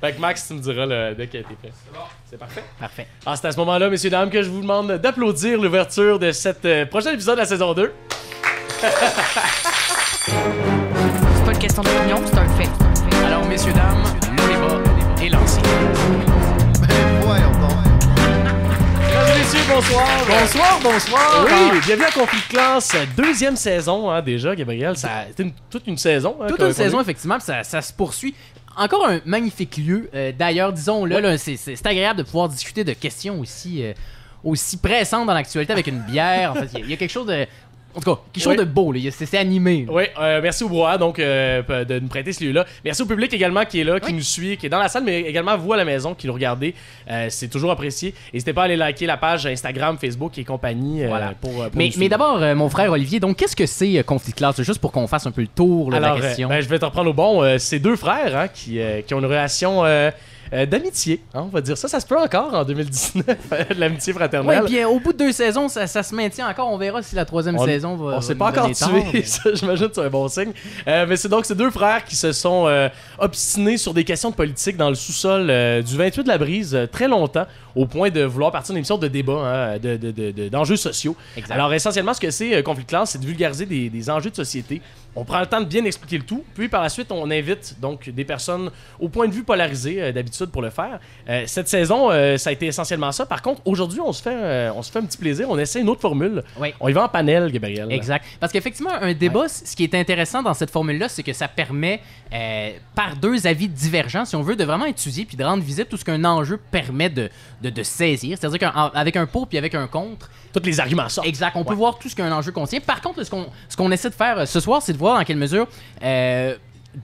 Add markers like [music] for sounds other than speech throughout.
Fait que Max, tu me diras le, dès qu'elle été fait. C'est parfait. Parfait. Ah, c'est à ce moment-là, messieurs, dames, que je vous demande d'applaudir l'ouverture de cette euh, prochain épisode de la saison 2. [laughs] C'est pas une question d'opinion, c'est un fait. Alors, messieurs, dames, le débat est lancé. [laughs] Voyons donc. Mesdames et messieurs, bonsoir. Bonsoir, bonsoir. Oui, bienvenue à Conflit de classe, deuxième saison hein, déjà, Gabriel. Ça a été une- toute une saison. hein, Toute une saison, effectivement, ça se poursuit. Encore un magnifique lieu. Euh, D'ailleurs, disons-le, Ouais. là, c'est- agréable de pouvoir discuter de questions aussi, euh, aussi pressantes dans l'actualité avec une bière. En fait, il y a- il y, a quelque chose de. En tout cas, quelque chose Oui. de beau, C'est animé. là. Oui, euh, merci au Brouhaha donc euh, de nous prêter ce lieu-là. Merci au public également qui est là, qui Oui. nous suit, qui est dans la salle, mais également vous à la maison qui nous regardez. Euh, c'est toujours apprécié. N'hésitez pas à aller liker la page Instagram, Facebook et compagnie Voilà. pour, pour Mais, mais d'abord, mon frère Olivier, donc qu'est-ce que c'est Conflit Class Juste pour qu'on fasse un peu le tour là, de la question. ben, je vais te reprendre au bon. C'est deux frères hein, qui, qui ont une relation euh, d'amitié, hein, on va dire ça. Ça se peut encore en 2019, [laughs] de l'amitié Oui, fraternelle. puis euh, au bout de deux saisons, ça, ça se maintient encore. On verra si la troisième On- saison va. On s'est pas encore tué, mais- [laughs] ça, j'imagine que c'est un bon signe. Euh, mais c'est donc ces deux frères qui se sont euh, obstinés sur des questions de politique dans le sous-sol du 28 de la Brise très longtemps, au point de vouloir partir d'une émission de débat, hein, de- de- de- de- d'enjeux sociaux. Exact. Alors essentiellement, ce que c'est Conflit de classe, c'est de vulgariser des, des enjeux de société. On prend le temps de bien expliquer le tout, puis par la suite, on invite donc des personnes au point de vue polarisé euh, d'habitude pour le faire. Euh, cette saison, euh, ça a été essentiellement ça. Par contre, aujourd'hui, on se fait, on se fait un petit plaisir. On essaie une autre formule. Oui. On y va en panel, Gabriel. Exact. Parce qu'effectivement, un débat, ce qui est intéressant dans cette formule-là, c'est que ça permet, par deux avis divergents, si on veut, de vraiment étudier puis de rendre visible tout ce qu'un enjeu permet de, de, de saisir. C'est-à-dire qu'avec un pour puis avec un contre, Tous les arguments sortent. exact, on peut voir tout ce qu'un enjeu contient. Par contre, ce qu'on ce qu'on essaie de faire ce soir, c'est de voir dans quelle mesure. euh,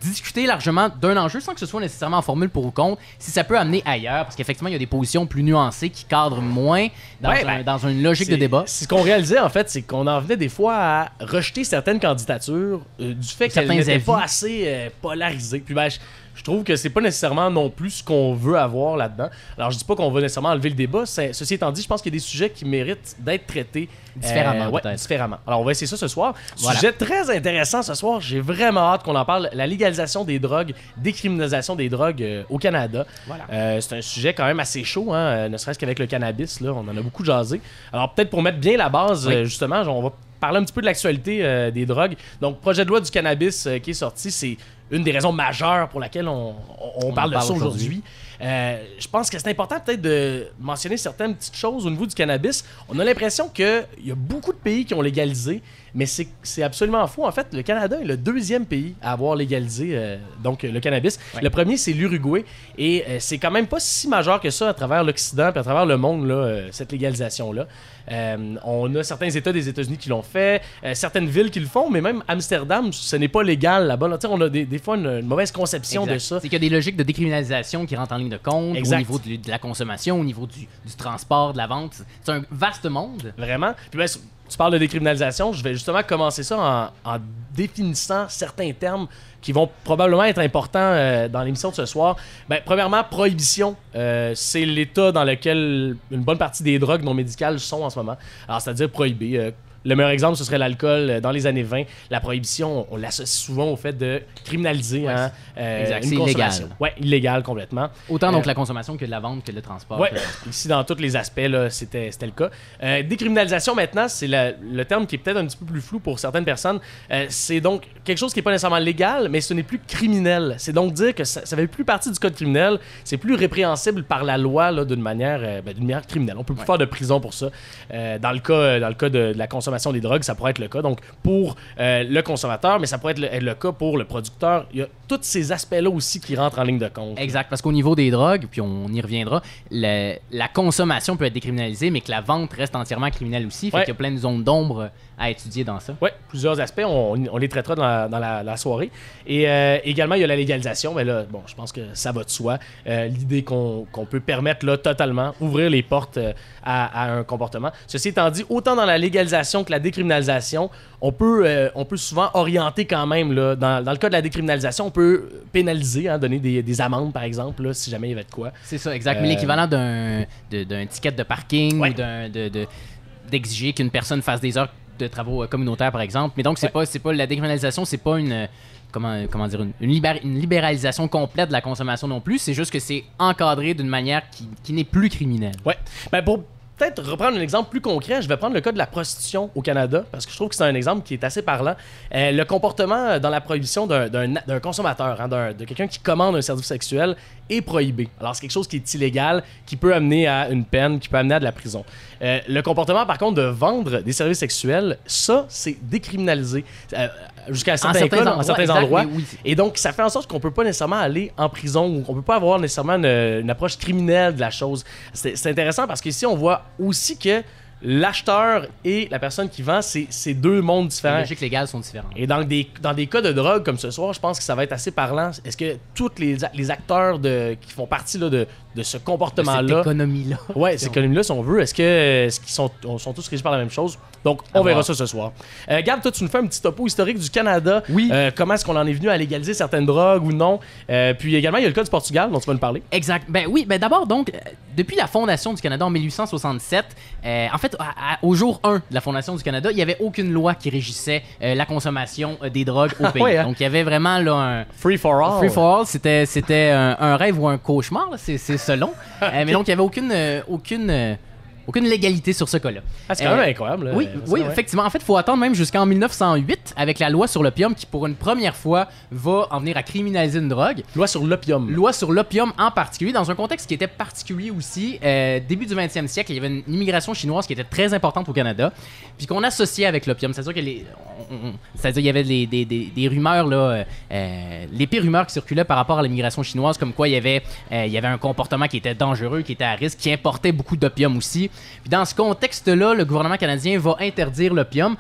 discuter largement d'un enjeu sans que ce soit nécessairement en formule pour ou contre, si ça peut amener ailleurs, parce qu'effectivement, il y a des positions plus nuancées qui cadrent moins dans, Ouais, un- ben, dans une logique de débat. Ce qu'on réalisait en fait, c'est qu'on en venait des fois à rejeter certaines candidatures euh, du fait qu'elles Certains n'étaient pas assez euh, polarisées. Puis ben, je, je trouve que c'est pas nécessairement non plus ce qu'on veut avoir là-dedans. Alors je dis pas qu'on va nécessairement enlever le débat. Ceci étant dit, je pense qu'il y a des sujets qui méritent d'être traités euh, Différemment, ouais, différemment. Alors on va essayer ça ce soir. Voilà. Sujet très intéressant ce soir. J'ai vraiment hâte qu'on en parle. La légalisation des drogues, décriminalisation des drogues euh, au Canada. Voilà. Euh, c'est un sujet quand même assez chaud, hein, ne serait-ce qu'avec le cannabis, là, on en a beaucoup jasé. Alors peut-être pour mettre bien la base, Oui. justement, on va parler un petit peu de l'actualité euh, des drogues. Donc, projet de loi du cannabis euh, qui est sorti, c'est une des raisons majeures pour laquelle on, on- on en parle de ça aujourd'hui. aujourd'hui. Euh, je pense que c'est important peut-être de mentionner certaines petites choses au niveau du cannabis. On a l'impression qu'il y a beaucoup de pays qui ont légalisé, mais c'est absolument faux. En fait, le Canada est le deuxième pays à avoir légalisé euh, donc le cannabis. Ouais. Le premier, c'est l'Uruguay. Et euh, c'est quand même pas si majeur que ça à travers l'Occident et à travers le monde, là, euh, cette légalisation-là. On a certains États des États-Unis qui l'ont fait, certaines villes qui le font, mais même Amsterdam, ce n'est pas légal là-bas. là. On a des, des fois une, une mauvaise conception Exact. de ça. C'est qu'il y a des logiques de décriminalisation qui rentrent en ligne de compte Exact. au niveau de, de la consommation, au niveau du, du transport, de la vente. C'est un vaste monde. Vraiment. Puis ben, tu parles de décriminalisation, je vais justement commencer ça en, définissant certains termes qui vont probablement être importants euh, dans l'émission de ce soir. Ben, premièrement, prohibition. Euh, c'est l'état dans lequel une bonne partie des drogues non médicales sont en ce moment. Alors, c'est-à-dire prohibé. Euh, le meilleur exemple, ce serait l'alcool. Euh, Dans les années 20, la prohibition, on, l'associe souvent au fait de criminaliser Ouais, hein, euh, une consommation. illégal. Ouais, illégal complètement. Autant donc Euh, la consommation que de la vente que le transport. Ouais, ici dans tous les aspects, c'était, le cas. Euh, décriminalisation maintenant, c'est le terme qui est peut-être un petit peu plus flou pour certaines personnes. C'est donc quelque chose qui n'est pas nécessairement légal, mais ce n'est plus criminel. C'est donc dire que ça ne fait plus partie du code criminel, c'est plus répréhensible par la loi d'une, manière, ben, manière criminelle. On peut plus Ouais. faire de prison pour ça. Dans le cas, dans le cas de, de la consommation des drogues, ça pourrait être le cas. Donc pour euh, le consommateur, mais ça pourrait être le, être le cas pour le producteur. Il y a tous ces aspects-là aussi qui rentrent en ligne de compte. Exact, parce qu'au niveau des drogues, puis on y reviendra, le- la consommation peut être décriminalisée, mais que la vente reste entièrement criminelle aussi. Fait Ouais. qu'il y a plein de zones d'ombre à étudier dans ça. Oui, plusieurs aspects. On, on les traitera dans la, dans la- la soirée. Et euh, également, il y a la légalisation. Mais là, bon, je pense que ça va de soi. Euh, L'idée qu'on peut permettre là, totalement, ouvrir les portes à, à un comportement. Ceci étant dit, autant dans la légalisation que la décriminalisation, on peut, euh, on peut souvent orienter quand même. Là, dans, dans le cas de la décriminalisation, on peut pénaliser, hein, donner des, des amendes, par exemple, là, si jamais il y avait de quoi. C'est ça, exact. Mais l'équivalent d'un d'un ticket de parking Ouais. ou d'un de- de- d'exiger qu'une personne fasse des heures de travaux euh, communautaires, par exemple. Mais donc, c'est Ouais. pas, c'est pas la décriminalisation, c'est pas une. Comment, comment dire, une, une libér- une libéralisation complète de la consommation non plus. C'est juste que c'est encadré d'une manière qui, qui n'est plus criminelle. Ouais. Ben pour peut-être reprendre un exemple plus concret, je vais prendre le cas de la prostitution au Canada parce que je trouve que c'est un exemple qui est assez parlant. Euh, le comportement dans la prohibition d'un- consommateur, hein, de quelqu'un qui commande un service sexuel est prohibé. Alors c'est quelque chose qui est illégal, qui peut amener à une peine, qui peut amener à de la prison. Euh, le comportement par contre de vendre des services sexuels, ça c'est décriminalisé euh, jusqu'à certains endroits, certains exact, endroits. oui. Et donc, ça fait en sorte qu'on peut pas nécessairement aller en prison ou qu'on peut pas avoir nécessairement une, une approche criminelle de la chose. C'est c'est intéressant parce qu'ici, on voit aussi que l'acheteur et la personne qui vend, c'est deux mondes Les différents. logiques légales sont différentes. Et dans des, dans des cas de drogue comme ce soir, je pense que ça va être assez parlant. Est-ce que tous les, les acteurs de, qui font partie là, de, de ce De cette comportement-là, économie-là. ouais, ces économies-là, si on veut, est-ce que est-ce qu'ils sont, on- sont tous régis par la même chose? Donc, on À verra voir. ça ce soir. Euh, Gab, toi, tu nous fais un petit topo historique du Canada. Oui. Euh, comment est-ce qu'on en est venu à légaliser certaines drogues ou non? Euh, puis également, il y a le cas du Portugal dont tu vas nous parler. Exact. Ben oui, ben d'abord, donc, euh, depuis la fondation du Canada en 1867, euh, en fait, à- à- au jour 1 de la fondation du Canada, il n'y avait aucune loi qui régissait la consommation des drogues au pays. ouais, hein? Donc, il y avait vraiment là un. Free for all. Free for all, c'était, c'était un, un rêve ou un cauchemar, là, c'est, c'est selon. Euh, mais donc, il n'y avait aucune, euh, aucune, euh, aucune légalité sur ce cas-là. Ah, c'est quand Euh, même incroyable. là. Oui, Ça, oui, effectivement. En fait, il faut attendre même jusqu'en 1908 avec la loi sur l'opium qui, pour une première fois, va en venir à criminaliser une drogue. Loi sur l'opium. Loi sur l'opium en particulier, dans un contexte qui était particulier aussi. euh, début du 20e siècle, il y avait une immigration chinoise qui était très importante au Canada, puis qu'on associait avec l'opium. C'est-à-dire que les, on- on- c'est-à-dire il y avait des, des- des- des rumeurs là, euh, euh, l'épée rumeur qui circulait par rapport à l'immigration chinoise, comme quoi il y avait, euh, il y avait un comportement qui était dangereux, qui était à risque, qui importait beaucoup d'opium aussi. Dans ce contexte-là, le gouvernement canadien va interdire l'opium.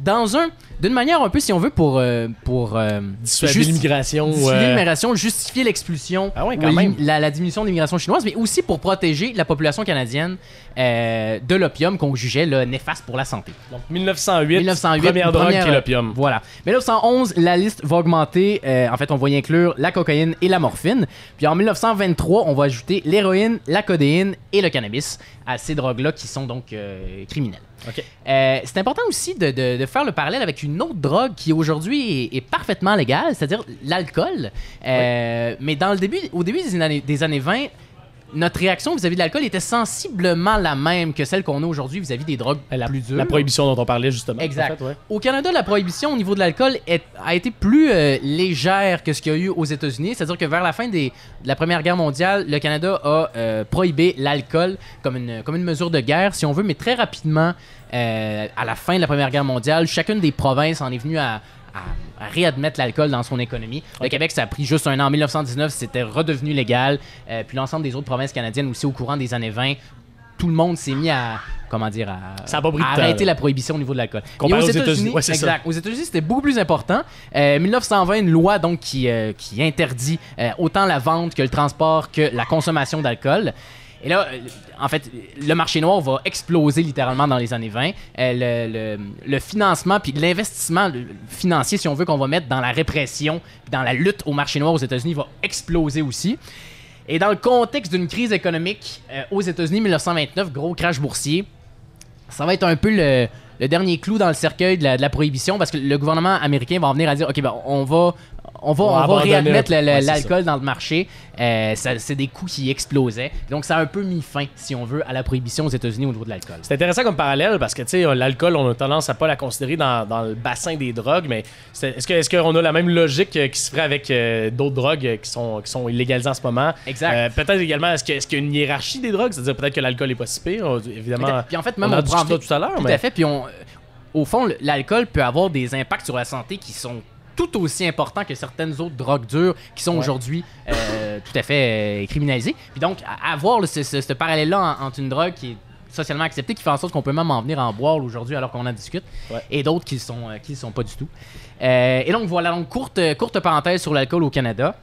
Dans un, d'une manière un peu, si on veut, pour, euh, pour euh, Dissuader juste- l'immigration. Dissuader euh, l'immigration, justifier l'expulsion, Ah ouais, ou quand même. La, la diminution de l'immigration chinoise, mais aussi pour protéger la population canadienne euh, de l'opium qu'on jugeait là, néfaste pour la santé. Donc, 1908, 1908, première drogue première- qui est l'opium. Voilà. 1911, la liste va augmenter. en fait, on va y inclure la cocaïne et la morphine. Puis en 1923, on va ajouter l'héroïne, la codéine et le cannabis à ces drogues-là qui sont donc criminelles. OK. Euh, c'est important aussi de, de- de faire le parallèle avec une autre drogue qui aujourd'hui est, est parfaitement légale, c'est-à-dire l'alcool. Euh, Mais dans le début, au début des années, des années 20, notre réaction vis-à-vis de l'alcool était sensiblement la même que celle qu'on a aujourd'hui vis-à-vis des drogues La, plus dures. la prohibition dont on parlait justement. Exact. en fait, ouais. Au Canada, la prohibition au niveau de l'alcool a été plus euh, légère que ce qu'il y a eu aux États-Unis. C'est-à-dire que vers la fin des- de la Première Guerre mondiale, le Canada a euh, prohibé l'alcool comme une, comme une mesure de guerre, si on veut, mais très rapidement, euh, à la fin de la Première Guerre mondiale, chacune des provinces en est venue à, à- à réadmettre l'alcool dans son économie. Le. Québec, ça a pris juste un an. En 1919, c'était redevenu légal. Euh, puis l'ensemble des autres provinces canadiennes aussi au courant des années 20 tout le monde s'est mis à comment dire à, Ça a pas pris de à temps, arrêter la prohibition au niveau de l'alcool. Comparé aux États-Unis, ouais, ça. Aux États-Unis, c'était beaucoup plus important. Euh, 1920, une loi donc qui, euh, qui interdit euh, autant la vente que le transport que la consommation d'alcool. Et là, en fait, le marché noir va exploser littéralement dans les années 20. Euh, le, financement puis l'investissement financier, si on veut, qu'on va mettre dans la répression, dans la lutte au marché noir aux États-Unis va exploser aussi. Et dans le contexte d'une crise économique euh, aux États-Unis, 1929, gros crash boursier, ça va être un peu le, dernier clou dans le cercueil de la, de la prohibition parce que le gouvernement américain va en venir à dire ok ben on va on va, On va on va abandonner réadmettre Ouais, l'alcool dans le marché. Euh, c'est des coûts qui explosaient. Donc, ça a un peu mis fin, si on veut, à la prohibition aux États-Unis au niveau de l'alcool. C'est intéressant comme parallèle parce que tu sais l'alcool on a tendance à pas la considérer dans, dans le bassin des drogues mais est-ce est-ce qu'on a la même logique euh, qui se ferait avec euh, d'autres drogues qui sont qui sont illégalisées en ce moment? Exact. Euh, peut-être également est-ce qu'il y a une hiérarchie des drogues? C'est-à-dire peut-être que l'alcool est pas si pire évidemment Puis en fait, même on prend tout à l'heure Tout mais à fait. Puis on, au fond, l'alcool peut avoir des impacts sur la santé qui sont tout aussi importants que certaines autres drogues dures qui sont Ouais. aujourd'hui euh, tout à fait euh, criminalisées. Puis donc, avoir ce, ce- ce parallèle-là en- entre une drogue qui est socialement acceptée, qui fait en sorte qu'on peut même en venir en boire aujourd'hui alors qu'on en discute, Ouais. et d'autres qui ne sont, euh, qui le sont pas du tout. Euh, et donc voilà, donc courte, courte parenthèse sur l'alcool au Canada.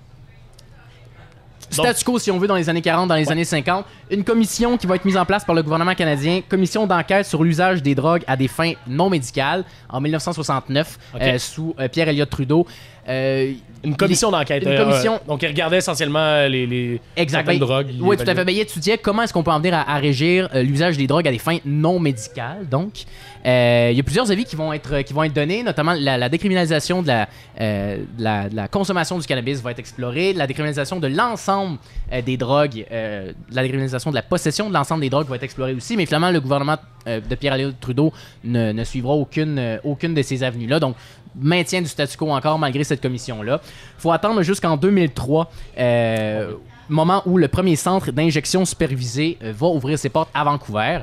Statu quo, si on veut, dans les années 40, dans les Ouais. années 50. Une commission qui va être mise en place par le gouvernement canadien, commission d'enquête sur l'usage des drogues à des fins non médicales, en 1969, Ok. euh, sous euh, Pierre Elliott Trudeau. Euh, Une commission d'enquête. une euh, commission- euh, donc, il regardait essentiellement les, les Exact. certaines Ben, drogues. Oui, tout à fait. Ben, il étudiait comment est-ce qu'on peut en venir à, à régir euh, l'usage des drogues à des fins non médicales. Donc, Euh, il y a plusieurs avis qui vont être, qui vont être donnés, notamment la, la décriminalisation de la, euh, de la, de la consommation du cannabis va être explorée, la décriminalisation de l'ensemble euh, des drogues, euh, la décriminalisation de la possession de l'ensemble des drogues va être explorée aussi, mais finalement, le gouvernement euh, de Pierre-Éliott Trudeau ne, ne suivra aucune, euh, aucune de ces avenues-là. Donc, maintien du statu quo encore malgré cette commission-là. faut attendre jusqu'en 2003, euh, moment où le premier centre d'injection supervisée euh, va ouvrir ses portes à Vancouver.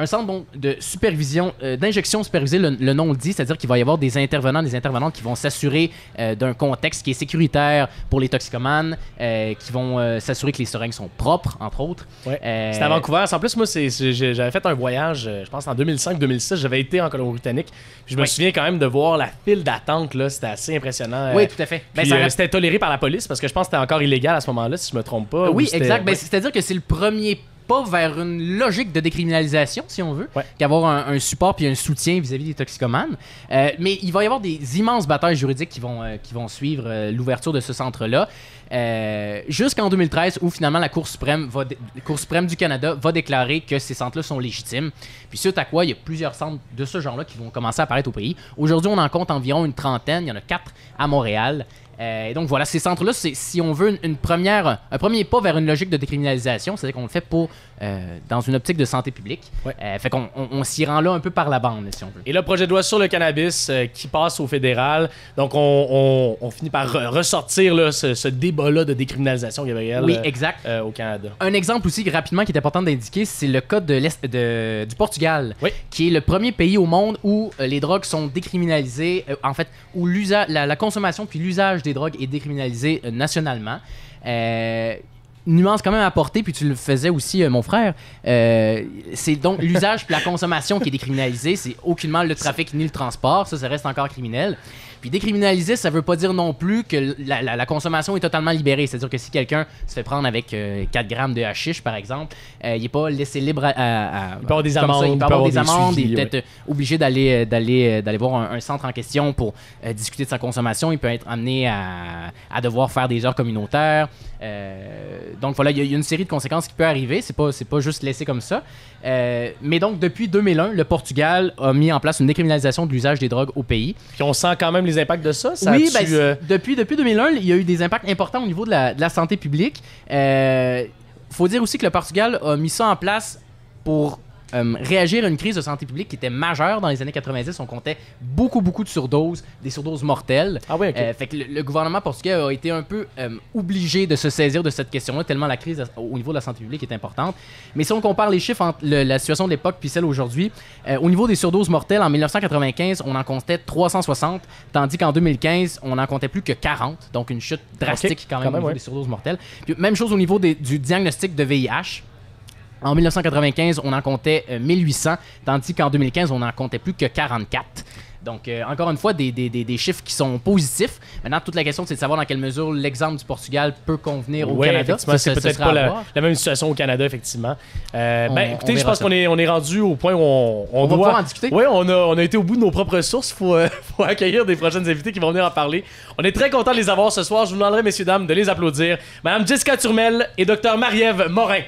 Un centre de supervision, euh, d'injection supervisée, le, le nom le dit, c'est-à-dire qu'il va y avoir des intervenants, des intervenantes qui vont s'assurer euh, d'un contexte qui est sécuritaire pour les toxicomanes, euh, qui vont s'assurer que les seringues sont propres, entre autres. Ouais. C'était à Vancouver. En plus, moi, j'avais fait un voyage, je pense en 2005-2006. J'avais été en Colombie-Britannique. Je me Ouais. souviens quand même de voir la file d'attente. là. C'était assez impressionnant. Oui, tout à fait. Ben, ça c'était toléré par la police parce que je pense que c'était encore illégal à ce moment-là, si je me trompe pas. ou Oui, exact. Ben, ouais. C'est-à-dire que c'est le premier pas vers une logique de décriminalisation, si on veut, Ouais. qu'avoir un, un support puis un soutien vis-à-vis des toxicomanes. Euh, mais il va y avoir des immenses batailles juridiques qui vont, euh, qui vont suivre euh, l'ouverture de ce centre-là. Jusqu'en 2013, où finalement la Cour suprême, va la Cour suprême du Canada va déclarer que ces centres-là sont légitimes. Puis suite à quoi, il y a plusieurs centres de ce genre-là qui vont commencer à apparaître au pays. Aujourd'hui, on en compte environ une trentaine. Il y en a quatre à Montréal. Euh, et donc voilà, ces centres-là, c'est si on veut une, une première, un premier pas vers une logique de décriminalisation, c'est-à-dire qu'on le fait pour euh, dans une optique de santé publique. Ouais. Euh, fait qu'on on, on s'y rend là un peu par la bande, si on veut. Et le projet de loi sur le cannabis qui passe au fédéral. Donc, on, finit par re- ressortir là, ce, ce débat-là de décriminalisation, Gabriel, Oui, exact. au Canada. Un exemple aussi rapidement qui est important d'indiquer, c'est le cas de l'Est- de- du Portugal, Oui. qui est le premier pays au monde où les drogues sont décriminalisées, en fait, où l'usa- la, la consommation puis l'usage des drogues est décriminalisé euh, nationalement. Euh, nuance quand même à apporter, puis tu le faisais aussi, euh, mon frère. euh, c'est donc [laughs] l'usage puis la consommation qui est décriminalisée. C'est aucunement le trafic ni le transport. Ça, ça reste encore criminel. Puis décriminaliser, ça veut pas dire non plus que la, la- la consommation est totalement libérée. C'est-à-dire que si quelqu'un se fait prendre avec euh, 4 grammes de hashish, par exemple, euh, il est pas laissé libre à... à- à- Il peut avoir des comme ça. amendes, il peut avoir des amendes, il est peut-être euh, obligé d'aller euh, d'aller d'aller voir un, un centre en question pour discuter de sa consommation. Il peut être amené à, à devoir faire des heures communautaires. Donc voilà, il y, a- il y a une série de conséquences qui peut arriver. C'est pas c'est pas juste laissé comme ça. Mais donc depuis 2001, le Portugal a mis en place une décriminalisation de l'usage des drogues au pays. Puis on sent quand même les impacts de ça? ça oui, ben, euh, depuis, depuis 2001, il y a eu des impacts importants au niveau de la, de la santé publique. Euh, faut dire aussi que le Portugal a mis ça en place pour euh, réagir à une crise de santé publique qui était majeure dans les années 90. On comptait beaucoup, beaucoup de surdoses, des surdoses mortelles. Ah oui. Euh, fait que le, le gouvernement portugais a été un peu euh, obligé de se saisir de cette question-là, tellement la crise au niveau de la santé publique est importante. Mais si on compare les chiffres entre le- la situation de l'époque puis celle aujourd'hui, au niveau des surdoses mortelles, en 1995, on en comptait 360, tandis qu'en 2015, on en comptait plus que 40, donc une chute drastique quand même quand au niveau ouais. des surdoses mortelles. Puis même chose au niveau des- du diagnostic de VIH. En 1995, on en comptait euh, 1800, tandis qu'en 2015, on en comptait plus que 44. Donc, euh, encore une fois, des, des- des- des chiffres qui sont positifs. Maintenant, toute la question, c'est de savoir dans quelle mesure l'exemple du Portugal peut convenir au Ouais, Canada. effectivement, Ça, c'est peut-être pas la, la même situation au Canada, effectivement. Euh, On- ben, écoutez, je pense qu'on est, on est rendu au point où on, on On va doit. pouvoir en discuter. Oui, on a, on a été au bout de nos propres sources. Il faut, euh, [laughs] faut accueillir des prochaines invités qui vont venir en parler. On est très content de les avoir ce soir. Je vous demanderai, messieurs, dames, de les applaudir. Madame Jessica Turmel et Dr. Marie-Ève Morin.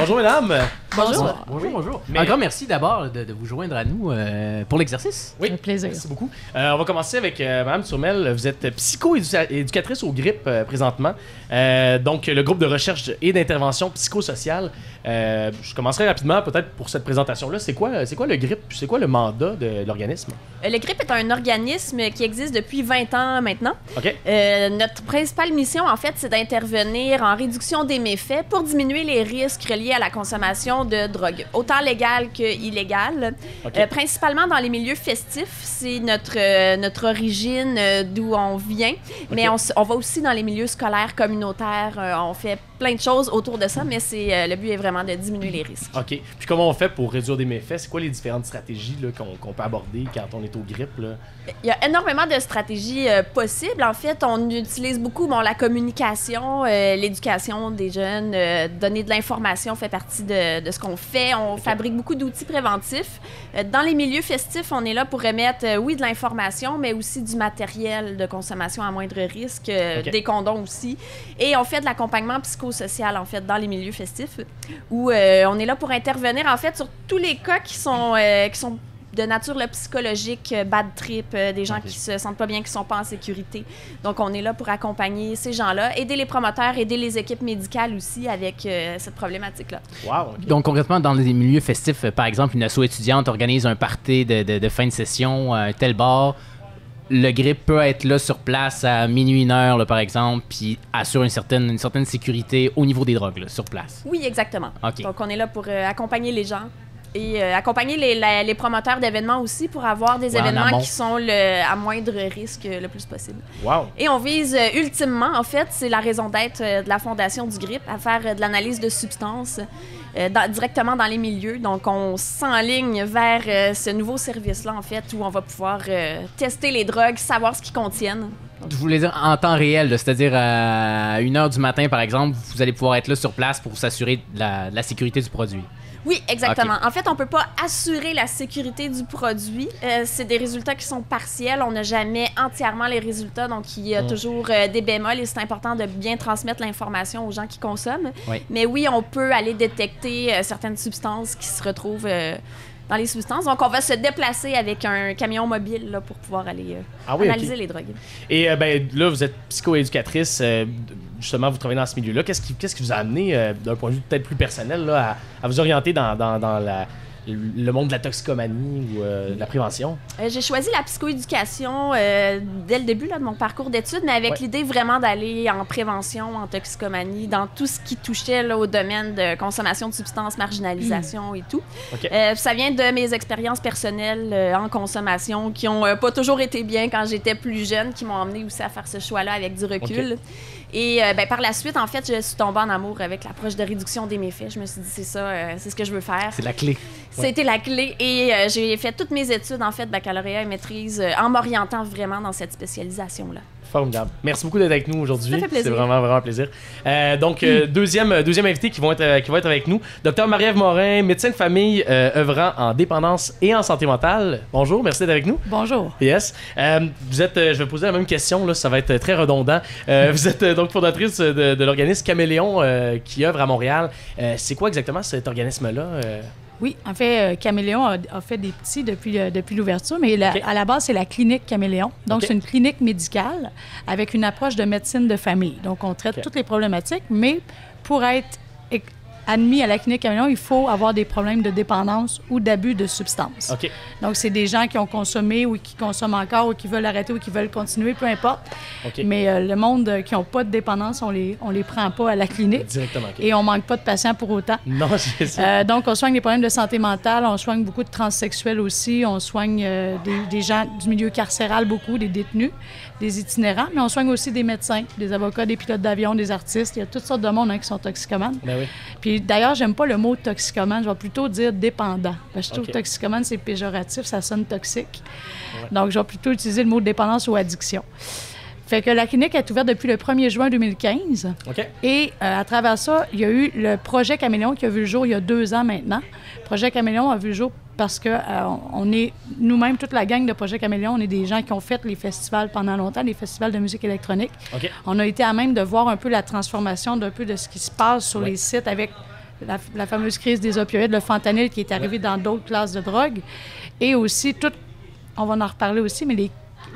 Bonjour, mesdames. Bonjour. Bonjour, bonjour. Mais- Un grand merci d'abord de, de vous joindre à nous euh, pour l'exercice. Oui, Un plaisir. Merci beaucoup. Euh, on va commencer avec euh, Madame Turmel. Vous êtes psycho-éducatrice au GRIP euh, présentement. Euh, donc, le groupe de recherche et d'intervention psychosociale. Euh, je commencerai rapidement, peut-être pour cette présentation-là. C'est quoi, c'est quoi le GRIP? C'est quoi le mandat de l'organisme? Le GRIP est un organisme qui existe depuis 20 ans maintenant. OK. Euh, notre principale mission, en fait, c'est d'intervenir en réduction des méfaits pour diminuer les risques reliés à la consommation de drogue, autant légale que illégale. Euh, principalement dans les milieux festifs, c'est notre, euh, notre origine euh, d'où on vient. Mais on, va aussi dans les milieux scolaires communautaires. on fait plein de choses autour de ça, mais c'est le but est vraiment de diminuer les risques. OK. Puis comment on fait pour réduire des méfaits? C'est quoi les différentes stratégies qu'on peut aborder quand on est au grippe? Là? Il y a énormément de stratégies possibles. En fait, on utilise beaucoup bon, la communication, l'éducation des jeunes, donner de l'information fait partie de, de ce qu'on fait. On fabrique beaucoup d'outils préventifs. Euh, dans les milieux festifs, on est là pour remettre, euh, oui, de l'information, mais aussi du matériel de consommation à moindre risque, euh, des condoms aussi. Et on fait de l'accompagnement psychosocial, en fait, dans les milieux festifs, où euh, on est là pour intervenir, en fait, sur tous les cas qui sont, euh, qui sont de nature là, psychologique, euh, bad trip, euh, des gens Ok. qui se sentent pas bien, qui sont pas en sécurité. Donc, on est là pour accompagner ces gens-là, aider les promoteurs, aider les équipes médicales aussi avec euh, cette problématique-là. Wow! Donc concrètement, dans les milieux festifs, par exemple, une asso étudiante organise un party de, de- de fin de session, un tel bar. Le grip peut être là sur place à minuit, une heure, là, par exemple, puis assure une certaine, une certaine sécurité au niveau des drogues, là, sur place. Oui, exactement. Donc, on est là pour euh, accompagner les gens et euh, accompagner les, la- les promoteurs d'événements aussi pour avoir des Ouais, en amont. événements qui sont le- à moindre risque euh, le plus possible. Wow! Et on vise euh, ultimement, en fait, c'est la raison d'être euh, de la Fondation du GRIP, à faire euh, de l'analyse de substances euh, dans- directement dans les milieux. Donc, on s'enligne vers euh, ce nouveau service-là, en fait, où on va pouvoir euh, tester les drogues, savoir ce qu'ils contiennent. Je voulais dire en temps réel, là, c'est-à-dire à 1h du matin, par exemple, vous allez pouvoir être là sur place pour s'assurer de la, de la sécurité du produit. Oui, exactement. En fait, on peut pas assurer la sécurité du produit. Euh, c'est des résultats qui sont partiels. On n'a jamais entièrement les résultats, donc il y a Mm. toujours euh, des bémols et c'est important de bien transmettre l'information aux gens qui consomment. Oui. Mais oui, on peut aller détecter euh, certaines substances qui se retrouvent dans les substances. Donc, on va se déplacer avec un camion mobile là, pour pouvoir aller euh, Ah oui, analyser les drogues. Et euh, ben, là, vous êtes psychoéducatrice. euh, justement, vous travaillez dans ce milieu-là. Qu'est-ce qui, qu'est-ce qui vous a amené, euh, d'un point de vue peut-être plus personnel, là, à, à vous orienter dans, dans, dans la- le monde de la toxicomanie ou euh, de la prévention? Euh, j'ai choisi la psychoéducation euh, dès le début là, de mon parcours d'études, mais avec Ouais. l'idée vraiment d'aller en prévention, en toxicomanie, dans tout ce qui touchait là, au domaine de consommation de substances, marginalisation et tout. [clears throat] Ça vient de mes expériences personnelles en consommation qui ont euh, pas toujours été bien quand j'étais plus jeune, qui m'ont amené aussi à faire ce choix-là avec du recul. Et euh, ben, par la suite, en fait, je suis tombée en amour avec l'approche de réduction des méfaits. Je me suis dit, c'est ça, euh, c'est ce que je veux faire. C'est la clé. C'était la clé et euh, j'ai fait toutes mes études en fait baccalauréat et maîtrise en m'orientant vraiment dans cette spécialisation là. Formidable. Merci beaucoup d'être avec nous aujourd'hui. C'est vraiment, vraiment un plaisir. Euh, donc, euh, deuxième, euh, deuxième invité qui, vont être, qui va être avec nous, Docteur Marie-Ève Morin, médecin de famille euh, œuvrant en dépendance et en santé mentale. Bonjour, merci d'être avec nous. Bonjour. Yes. Vous êtes, je vais poser la même question, là, ça va être très redondant. [laughs] Vous êtes donc fondatrice de, de l'organisme Caméléon qui œuvre à Montréal. C'est quoi exactement cet organisme-là? Oui, en fait, euh, Caméléon a, a fait des petits depuis, euh, depuis l'ouverture, mais la- à la base, c'est la clinique Caméléon. Donc, c'est une clinique médicale avec une approche de médecine de famille. Donc, on traite toutes les problématiques, mais pour être admis à la clinique Caméléon, il faut avoir des problèmes de dépendance ou d'abus de substances. OK. Donc, c'est des gens qui ont consommé ou qui consomment encore ou qui veulent arrêter ou qui veulent continuer, peu importe. Mais euh, le monde euh, qui n'ont pas de dépendance, on les, on les prend pas à la clinique. Directement. Et on manque pas de patients pour autant. Non, [laughs] c'est ça. Euh, donc, on soigne des problèmes de santé mentale, on soigne beaucoup de transsexuels aussi, on soigne euh, des, des gens du milieu carcéral, beaucoup, des détenus, des itinérants, mais on soigne aussi des médecins, des avocats, des pilotes d'avion, des artistes. Il y a toutes sortes de monde hein, qui sont toxicomanes. Ben oui. Puis d'ailleurs, j'aime pas le mot toxicomane, je vais plutôt dire dépendant. Parce que je trouve Ok. que toxicomane, c'est péjoratif, ça sonne toxique. Ouais. Donc, je vais plutôt utiliser le mot dépendance ou addiction. Fait que la clinique est ouverte depuis le 1er juin 2015. OK. Et euh, à travers ça, il y a eu le projet Caméléon qui a vu le jour il y a deux ans maintenant. Le projet Caméléon a vu le jour parce que euh, on est nous-mêmes, toute la gang de Projet Caméléon, on est des gens qui ont fait les festivals pendant longtemps, les festivals de musique électronique. On a été à même de voir un peu la transformation d'un peu de ce qui se passe sur Ouais. les sites avec la, la fameuse crise des opioïdes, le fentanyl qui est arrivé dans d'autres classes de drogue. Et aussi, tout, on va en reparler aussi, mais les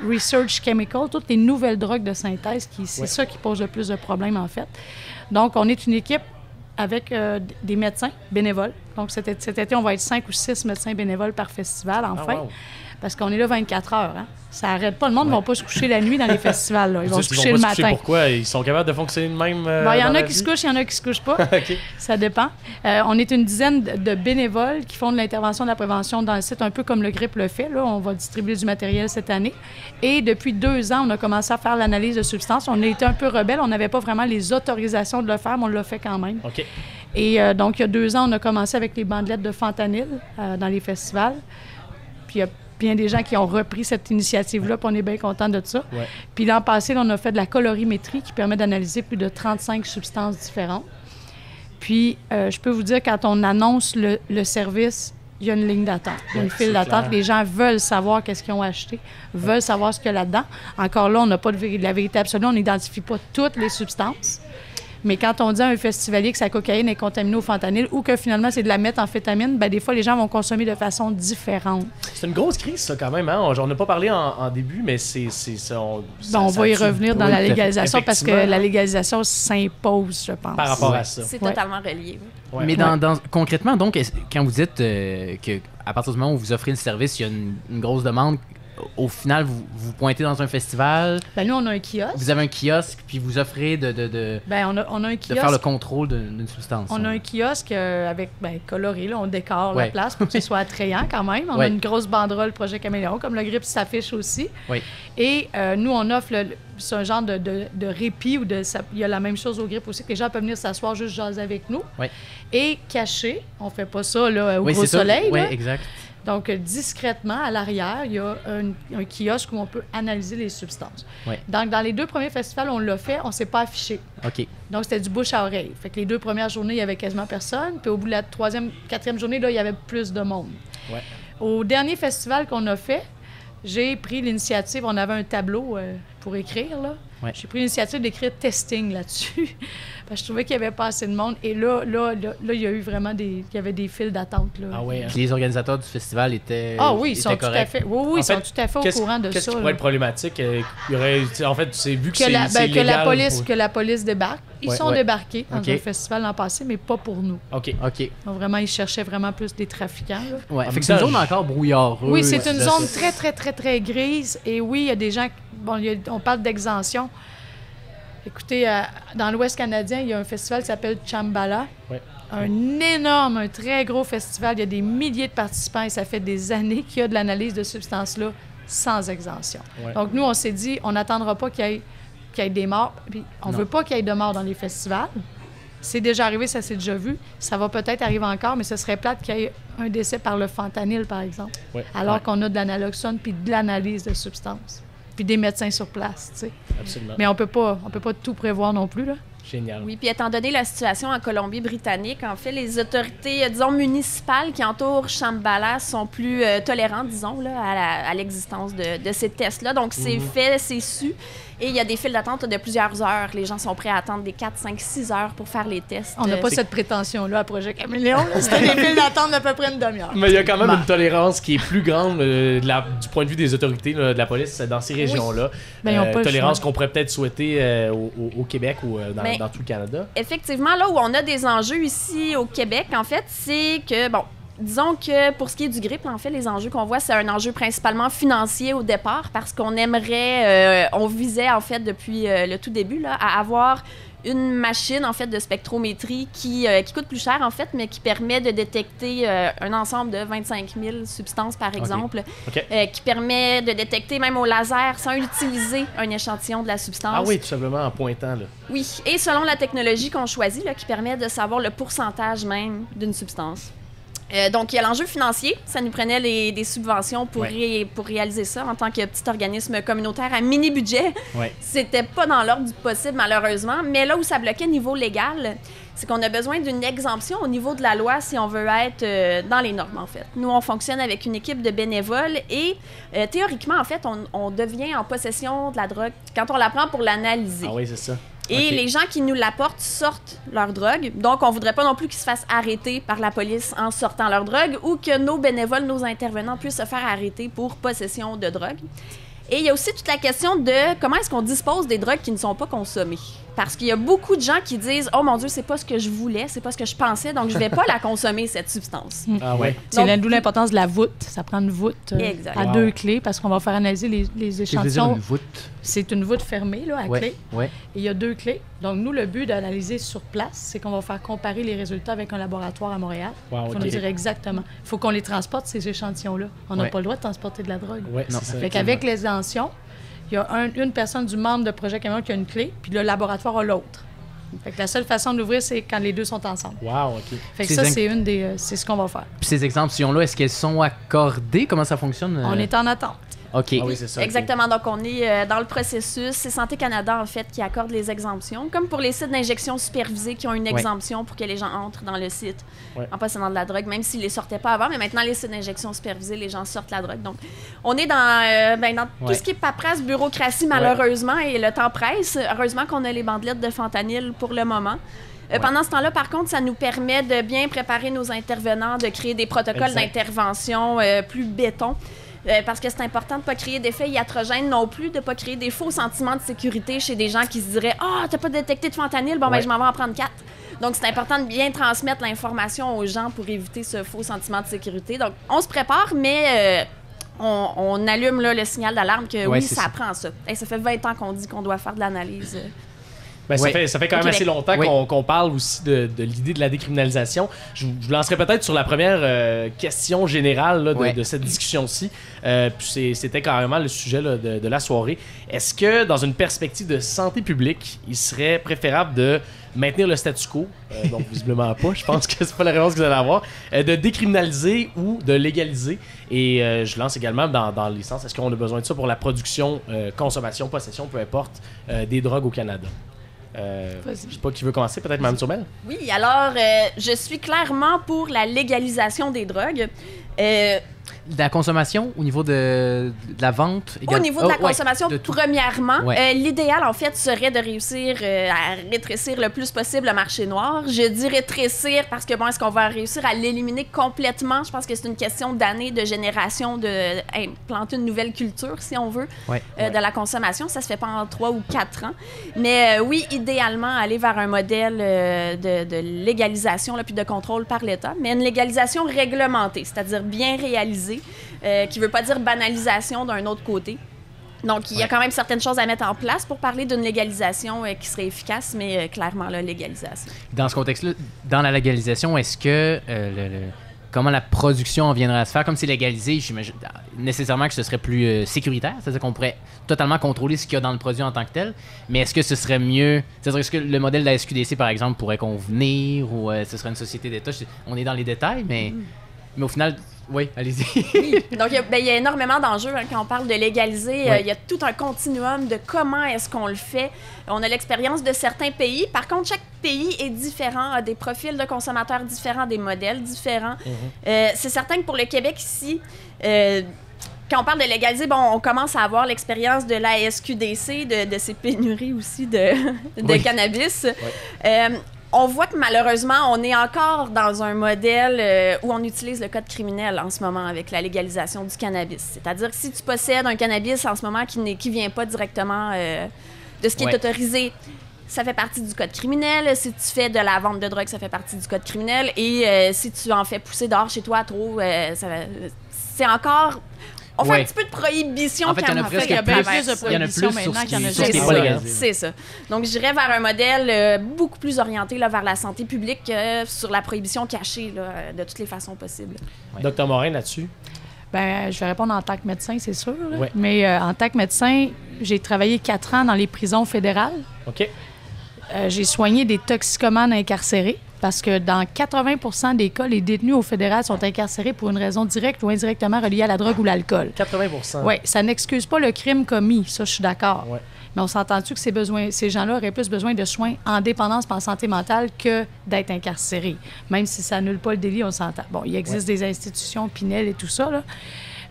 research chemicals, toutes les nouvelles drogues de synthèse, qui, c'est Ouais. ça qui pose le plus de problèmes en fait. Donc, on est une équipe avec euh, des médecins bénévoles. Donc, cet, cet été, on va être cinq ou six médecins bénévoles par festival, enfin. Ah, wow. parce qu'on est là 24 heures. Hein. Ça arrête pas. Le monde ne va pas se coucher la nuit dans les [laughs] festivals. là. Ils vont se coucher le matin. pourquoi? Ils sont capables de fonctionner de même. euh, il y en a qui se couchent, il y en a qui se couchent pas. [laughs] Ça dépend. Euh, on est une dizaine de bénévoles qui font de l'intervention de la prévention dans le site, un peu comme le GRIP le fait. Là. On va distribuer du matériel cette année. Et depuis deux ans, on a commencé à faire l'analyse de substances. On a été un peu rebelle. On n'avait pas vraiment les autorisations de le faire, mais on l'a fait quand même. Ok. Et euh, donc, il y a deux ans, on a commencé avec les bandelettes de fentanyl dans les festivals. Puis il y a bien des gens qui ont repris cette initiative-là, puis on est bien content de ça. Ouais. Puis l'an passé, là, on a fait de la colorimétrie qui permet d'analyser plus de 35 substances différentes. Puis, euh, je peux vous dire, quand on annonce le, le service, il y a une ligne d'attente, il y a une file d'attente. Les gens veulent savoir qu'est-ce qu'ils ont acheté, veulent savoir ce qu'il y a là-dedans. Encore là, on n'a pas de la vérité absolue, on n'identifie pas toutes les substances. Mais quand on dit à un festivalier que sa cocaïne est contaminée au fentanyl ou que finalement c'est de la méthamphétamine, ben des fois les gens vont consommer de façon différente. C'est une grosse crise, ça, quand même. Hein? On n'en a pas parlé en, en début, mais c'est. c'est- ça, on, ça- Bon, on ça va y revenir dans Oui, la légalisation parce que la légalisation s'impose, je pense. Par rapport Ouais. à ça. C'est Ouais. totalement relié. oui. Ouais. Mais dans, dans- concrètement, donc, quand vous dites euh, que à partir du moment où vous offrez le service, il y a une, une grosse demande, au final, vous vous pointez dans un festival, Ben, nous, on a un kiosque. vous avez un kiosque, puis vous offrez de, de, de, Ben, on a, on a un de kiosque. faire le contrôle d'une substance. On a un kiosque euh, avec ben, coloré, là, on décore Ouais. la place pour que ce [laughs] soit attrayant quand même. On Ouais. a une grosse banderole Projet Caméléon, comme le grip s'affiche aussi. Et euh, nous, on offre le- c'est un genre de, de- de répit ou de. ça- Il y a la même chose au grip aussi, que les gens peuvent venir s'asseoir juste jaser avec nous. Oui. Et caché, on fait pas ça là, au Oui, gros ça. soleil. Oui, exact. Donc, discrètement, à l'arrière, il y a un, un kiosque où on peut analyser les substances. Ouais. Donc, dans les deux premiers festivals, on l'a fait, on ne s'est pas affiché. OK. Donc, c'était du bouche à oreille. Fait que les deux premières journées, il y avait quasiment personne. Puis au bout de la troisième, quatrième journée, là, il y avait plus de monde. Ouais. Au dernier festival qu'on a fait, j'ai pris l'initiative, on avait un tableau euh, pour écrire, là. Ouais. J'ai pris l'initiative d'écrire testing là-dessus. [laughs] Parce que je trouvais qu'il n'y avait pas assez de monde. Et là, là, là, là, il y a eu vraiment des, il y avait des files d'attente, là. Ah ouais. hein. Puis les organisateurs du festival étaient. Ah oui, ils sont tout à fait, oui, oui, En ils sont fait, tout à fait au courant de qu'est-ce ça. qui pourrait être problématique euh, il y aurait, tu sais, En fait, c'est vu que que c'est la, c'est ben, que la police pour- que la police débarque. Ils Ouais, sont ouais. débarqués dans OK. un festival l'an passé, mais pas pour nous. OK. OK. Donc, vraiment, ils cherchaient vraiment plus des trafiquants. là. Ouais. En Fait que c'est une zone encore brouillardeuse. Oui, c'est une zone très, très, très, très grise. Et oui, il y a des gens. Bon, on parle d'exemption. Écoutez, euh, dans l'Ouest canadien, il y a un festival qui s'appelle Chambala. Un énorme, un très gros festival. Il y a des milliers de participants et ça fait des années qu'il y a de l'analyse de substances-là sans exemption. Ouais. Donc, nous, on s'est dit, on n'attendra pas qu'il y, ait- qu'il y ait des morts. Puis, on Non. veut pas qu'il y ait de morts dans les festivals. C'est déjà arrivé, ça s'est déjà vu. Ça va peut-être arriver encore, mais ce serait plate qu'il y ait un décès par le fentanyl, par exemple. Ouais. Alors Ouais, qu'on a de l'analoxone puis de l'analyse de substances. Puis des médecins sur place, tu sais. absolument. Mais on peut pas, on peut pas tout prévoir non plus, là. Génial. Oui, puis étant donné la situation en Colombie-Britannique, en fait, les autorités, euh, disons, municipales qui entourent Shambhala sont plus euh, tolérantes, disons, là, à l'existence de, de ces tests-là. Donc, c'est fait, c'est su. Et il y a des files d'attente de plusieurs heures. Les gens sont prêts à attendre des 4, 5, 6 heures pour faire les tests. On n'a Euh, pas cette prétention-là à Projet Caméléon. C'était des files d'attente d'à peu près une demi-heure. Mais il y a quand même Bah. une tolérance qui est plus grande euh, de la- du point de vue des autorités, là, de la police, dans ces régions-là. Ben, pas le tolérance qu'on pourrait peut-être souhaiter euh, au, au- au Québec ou euh, dans, dans tout le Canada. Effectivement, là où on a des enjeux ici au Québec, en fait, c'est que, bon, disons que pour ce qui est du GRIP, en fait, les enjeux qu'on voit, c'est un enjeu principalement financier au départ parce qu'on aimerait, euh, on visait, en fait, depuis euh, le tout début, là, à avoir une machine, en fait, de spectrométrie qui, euh, qui coûte plus cher, en fait, mais qui permet de détecter un ensemble de 25 000 substances, par exemple, qui permet de détecter même au laser sans utiliser un échantillon de la substance. Ah oui, tout simplement en pointant. Là. Oui, et selon la technologie qu'on choisit, là, qui permet de savoir le pourcentage même d'une substance. Euh, donc, il y a l'enjeu financier. Ça nous prenait les- des subventions pour, Ouais. ré- pour réaliser ça en tant que petit organisme communautaire à mini budget. Ouais. [laughs] C'était pas dans l'ordre du possible, malheureusement. Mais là où ça bloquait niveau légal, c'est qu'on a besoin d'une exemption au niveau de la loi si on veut être euh, dans les normes, en fait. Nous, on fonctionne avec une équipe de bénévoles et euh, théoriquement, en fait, on, on devient en possession de la drogue quand on la prend pour l'analyser. Ah oui, c'est ça. Et les gens qui nous l'apportent sortent leur drogue. Donc, on voudrait pas non plus qu'ils se fassent arrêter par la police en sortant leur drogue ou que nos bénévoles, nos intervenants puissent se faire arrêter pour possession de drogue. Et il y a aussi toute la question de comment est-ce qu'on dispose des drogues qui ne sont pas consommées? Parce qu'il y a beaucoup de gens qui disent Oh mon Dieu, c'est pas ce que je voulais, c'est pas ce que je pensais, donc je vais pas la consommer, cette substance. [laughs] Ah ouais. C'est d'où l'importance de la voûte. Ça prend une voûte euh, à Wow. deux clés parce qu'on va faire analyser les, les C'est échantillons. une voûte. C'est une voûte fermée là, à Ouais, clé. ouais. Et il y a deux clés. Donc, nous, le but d'analyser sur place, c'est qu'on va faire comparer les résultats avec un laboratoire à Montréal. Wow, Il faut nous dire exactement. Il faut qu'on les transporte, ces échantillons-là. On n'a Ouais. pas le droit de transporter de la drogue. Ouais, Non. c'est ça. Fait qu'avec l'exemption, il y a un- une personne du membre de Projet Camion qui a une clé, puis le laboratoire a l'autre. Fait que la seule façon de l'ouvrir, c'est quand les deux sont ensemble. Wow, ok. Fait que Ces ça, c'est une des, euh, c'est ce qu'on va faire. Puis ces exemptions-là, est-ce qu'elles sont accordées? Comment ça fonctionne? On euh? est en attente. OK. Ah oui, c'est ça. ok. Exactement. Donc, on est euh, dans le processus. C'est Santé Canada, en fait, qui accorde les exemptions. Comme pour les sites d'injection supervisés qui ont une Ouais. exemption pour que les gens entrent dans le site Ouais. en possédant de la drogue, même s'ils ne les sortaient pas avant. Mais maintenant, les sites d'injection supervisés, les gens sortent la drogue. Donc, on est dans, euh, ben, dans tout ce qui est paperasse, bureaucratie, malheureusement, et le temps presse. Heureusement qu'on a les bandelettes de fentanyl pour le moment. Euh, Pendant ce temps-là, par contre, ça nous permet de bien préparer nos intervenants, de créer des protocoles d'intervention euh, plus béton. Euh, parce que c'est important de ne pas créer d'effets iatrogènes non plus, de ne pas créer des faux sentiments de sécurité chez des gens qui se diraient Ah, t'as pas détecté de fentanyl, bon, ben je m'en vais en prendre quatre. Donc, c'est important de bien transmettre l'information aux gens pour éviter ce faux sentiment de sécurité. Donc, on se prépare, mais euh, on, on allume là, le signal d'alarme que Ouais, oui, ça ça. prend ça. Hey, ça fait 20 ans qu'on dit qu'on doit faire de l'analyse. Ben, ça, fait, ça fait quand même assez Québec. longtemps Oui. qu'on qu'on parle aussi de, de l'idée de la décriminalisation. Je, vous- je vous lancerai peut-être sur la première euh, question générale là, de, cette discussion-ci. Euh, puis c'est- C'était carrément le sujet là, de, de la soirée. Est-ce que, dans une perspective de santé publique, il serait préférable de maintenir le statu quo, euh, donc [laughs] visiblement pas, je pense que c'est pas la réponse que vous allez avoir, euh, de décriminaliser ou de légaliser. Et euh, je lance également dans, dans les sens, est-ce qu'on a besoin de ça pour la production, euh, consommation, possession, peu importe, euh, des drogues au Canada? Euh, je sais pas qui veut commencer, peut-être Mme Turmel? Oui, alors, euh, je suis clairement pour la légalisation des drogues. Euh, De la consommation au niveau de, de la vente? Au également? niveau de la Oh, ouais, consommation, de premièrement, Ouais. euh, l'idéal, en fait, serait de réussir euh, à rétrécir le plus possible le marché noir. Je dis rétrécir parce que, bon, est-ce qu'on va réussir à l'éliminer complètement? Je pense que c'est une question d'années, de génération, de hey, planter une nouvelle culture, si on veut, Ouais. euh, de la consommation. Ça se fait pas en trois ou quatre ans. Mais oui, idéalement, aller vers un modèle de, de légalisation là, puis de contrôle par l'État, mais une légalisation réglementée, c'est-à-dire bien réalisée, euh, qui veut pas dire banalisation d'un autre côté. Donc, il y a quand même certaines choses à mettre en place pour parler d'une légalisation euh, qui serait efficace, mais euh, clairement, la légalisation. Dans ce contexte-là, dans la légalisation, est-ce que euh, le- le- comment la production en viendrait à se faire? Comme c'est légalisé, j'imagine nécessairement que ce serait plus euh, sécuritaire, c'est-à-dire qu'on pourrait totalement contrôler ce qu'il y a dans le produit en tant que tel. Mais est-ce que ce serait mieux C'est-à-dire est-ce que le modèle de la SQDC par exemple pourrait convenir ou euh, ce serait une société d'État? On est dans les détails, mais mais au final, oui, allez-y. Donc, il y a, ben, il y a énormément d'enjeux hein, quand on parle de légaliser. Euh, il y a tout un continuum de comment est-ce qu'on le fait. On a l'expérience de certains pays. Par contre, chaque pays est différent, a des profils de consommateurs différents, des modèles différents. Euh, c'est certain que pour le Québec ici, euh, quand on parle de légaliser, bon, on commence à avoir l'expérience de la SQDC, de, de ces pénuries aussi de, [laughs] de Oui. cannabis. Euh, on voit que malheureusement, on est encore dans un modèle euh, où on utilise le code criminel en ce moment avec la légalisation du cannabis. C'est-à-dire que si tu possèdes un cannabis en ce moment qui ne qui vient pas directement euh, de ce qui Ouais. est autorisé, ça fait partie du code criminel. Si tu fais de la vente de drogue, ça fait partie du code criminel. Et euh, si tu en fais pousser dehors chez toi trop, ça va- c'est encore... On fait Ouais. un petit peu de prohibition En fait, il y en a quand presque il y a bien plus. plus de Il y en a prohibitions plus sur maintenant qu'il y en a C'est ça, c'est ça. Donc, j'irais vers un modèle euh, beaucoup plus orienté là, vers la santé publique que sur la prohibition cachée là, euh, de toutes les façons possibles. Ouais. Docteur Morin, là-dessus? Ben, je vais répondre en tant que médecin, c'est sûr. Ouais. Mais euh, en tant que médecin, j'ai travaillé quatre ans dans les prisons fédérales. OK. Euh, j'ai soigné des toxicomanes incarcérés parce que dans 80% des cas, les détenus au fédéral sont incarcérés pour une raison directe ou indirectement reliée à la drogue ou l'alcool. 80% Oui, ça n'excuse pas le crime commis, ça, je suis d'accord. Ouais. Mais on s'entend-tu que ces, besoins, ces gens-là auraient plus besoin de soins en dépendance et en santé mentale que d'être incarcérés? Même si ça annule pas le délit, on s'entend. Bon, il existe des institutions, Pinel et tout ça, là.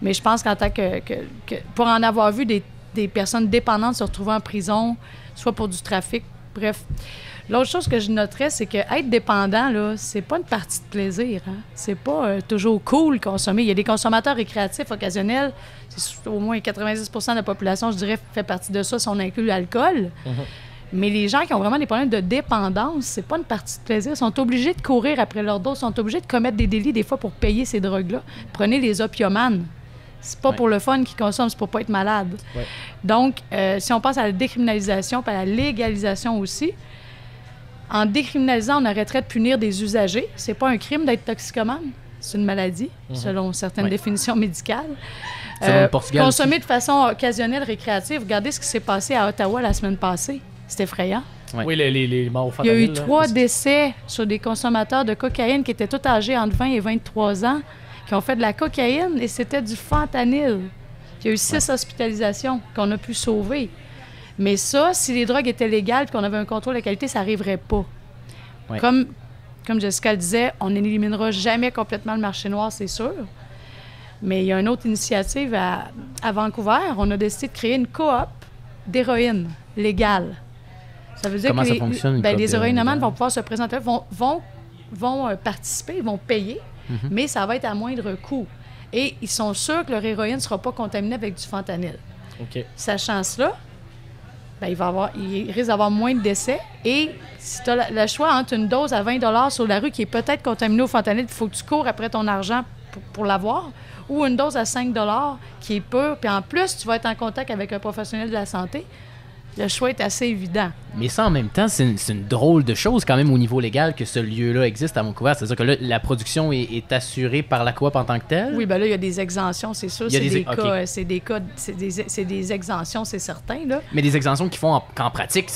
Mais je pense qu'en tant que, que- que- Pour en avoir vu des, des personnes dépendantes se retrouver en prison, soit pour du trafic, bref. L'autre chose que je noterais, c'est que être dépendant, là, c'est pas une partie de plaisir. Hein? C'est pas euh, toujours cool consommer. Il y a des consommateurs récréatifs occasionnels. C'est au moins 90% de la population, je dirais, fait partie de ça si on inclut l'alcool. Mais les gens qui ont vraiment des problèmes de dépendance, c'est pas une partie de plaisir. Ils sont obligés de courir après leur dose, sont obligés de commettre des délits des fois pour payer ces drogues-là. Prenez les opiomanes. C'est pas Ouais. pour le fun qu'ils consomment, c'est pour pas être malade. Ouais. Donc, euh, si on pense à la décriminalisation puis à la légalisation aussi, en décriminalisant, on arrêterait de punir des usagers. C'est pas un crime d'être toxicomane. C'est une maladie, selon certaines définitions médicales. Euh, consommer de façon occasionnelle, récréative. Regardez ce qui s'est passé à Ottawa la semaine passée. C'est effrayant. Oui, les, les, les morts au Il y a eu trois décès sur des consommateurs de cocaïne qui étaient tous âgés entre 20 et 23 ans, qui ont fait de la cocaïne et c'était du fentanyl. Il y a eu six hospitalisations qu'on a pu sauver. Mais ça, si les drogues étaient légales et qu'on avait un contrôle de qualité, ça n'arriverait pas. Comme, comme Jessica le disait, on n'éliminera jamais complètement le marché noir, c'est sûr. Mais il y a une autre initiative à, à Vancouver. On a décidé de créer une coop d'héroïne légale. Ça veut dire Comment que ça les, fonctionne, ben, les héroïnomanes vont pouvoir se présenter, vont, vont, vont euh, participer, vont payer, Mhm. mais ça va être à moindre coût. Et ils sont sûrs que leur héroïne ne sera pas contaminée avec du fentanyl. OK. Sachant cela, ben, il, risque d'avoir moins de décès. Et si tu as le choix entre une dose à 20 sur la rue qui est peut-être contaminée au fentanyl, il faut que tu cours après ton argent pour, pour l'avoir, ou une dose à 5 qui est pure, puis en plus, tu vas être en contact avec un professionnel de la santé, le choix est assez évident. Mais ça, en même temps, c'est une, drôle de chose quand même au niveau légal que ce lieu-là existe à Vancouver. C'est-à-dire que là, la production est, est assurée par la coop en tant que telle? Oui, ben là, il y a des exemptions, c'est sûr. Il y a C'est des- des, euh, c'est des cas, c'est des, des exemptions, c'est certain, là. Mais des exemptions qui font en- qu'en pratique,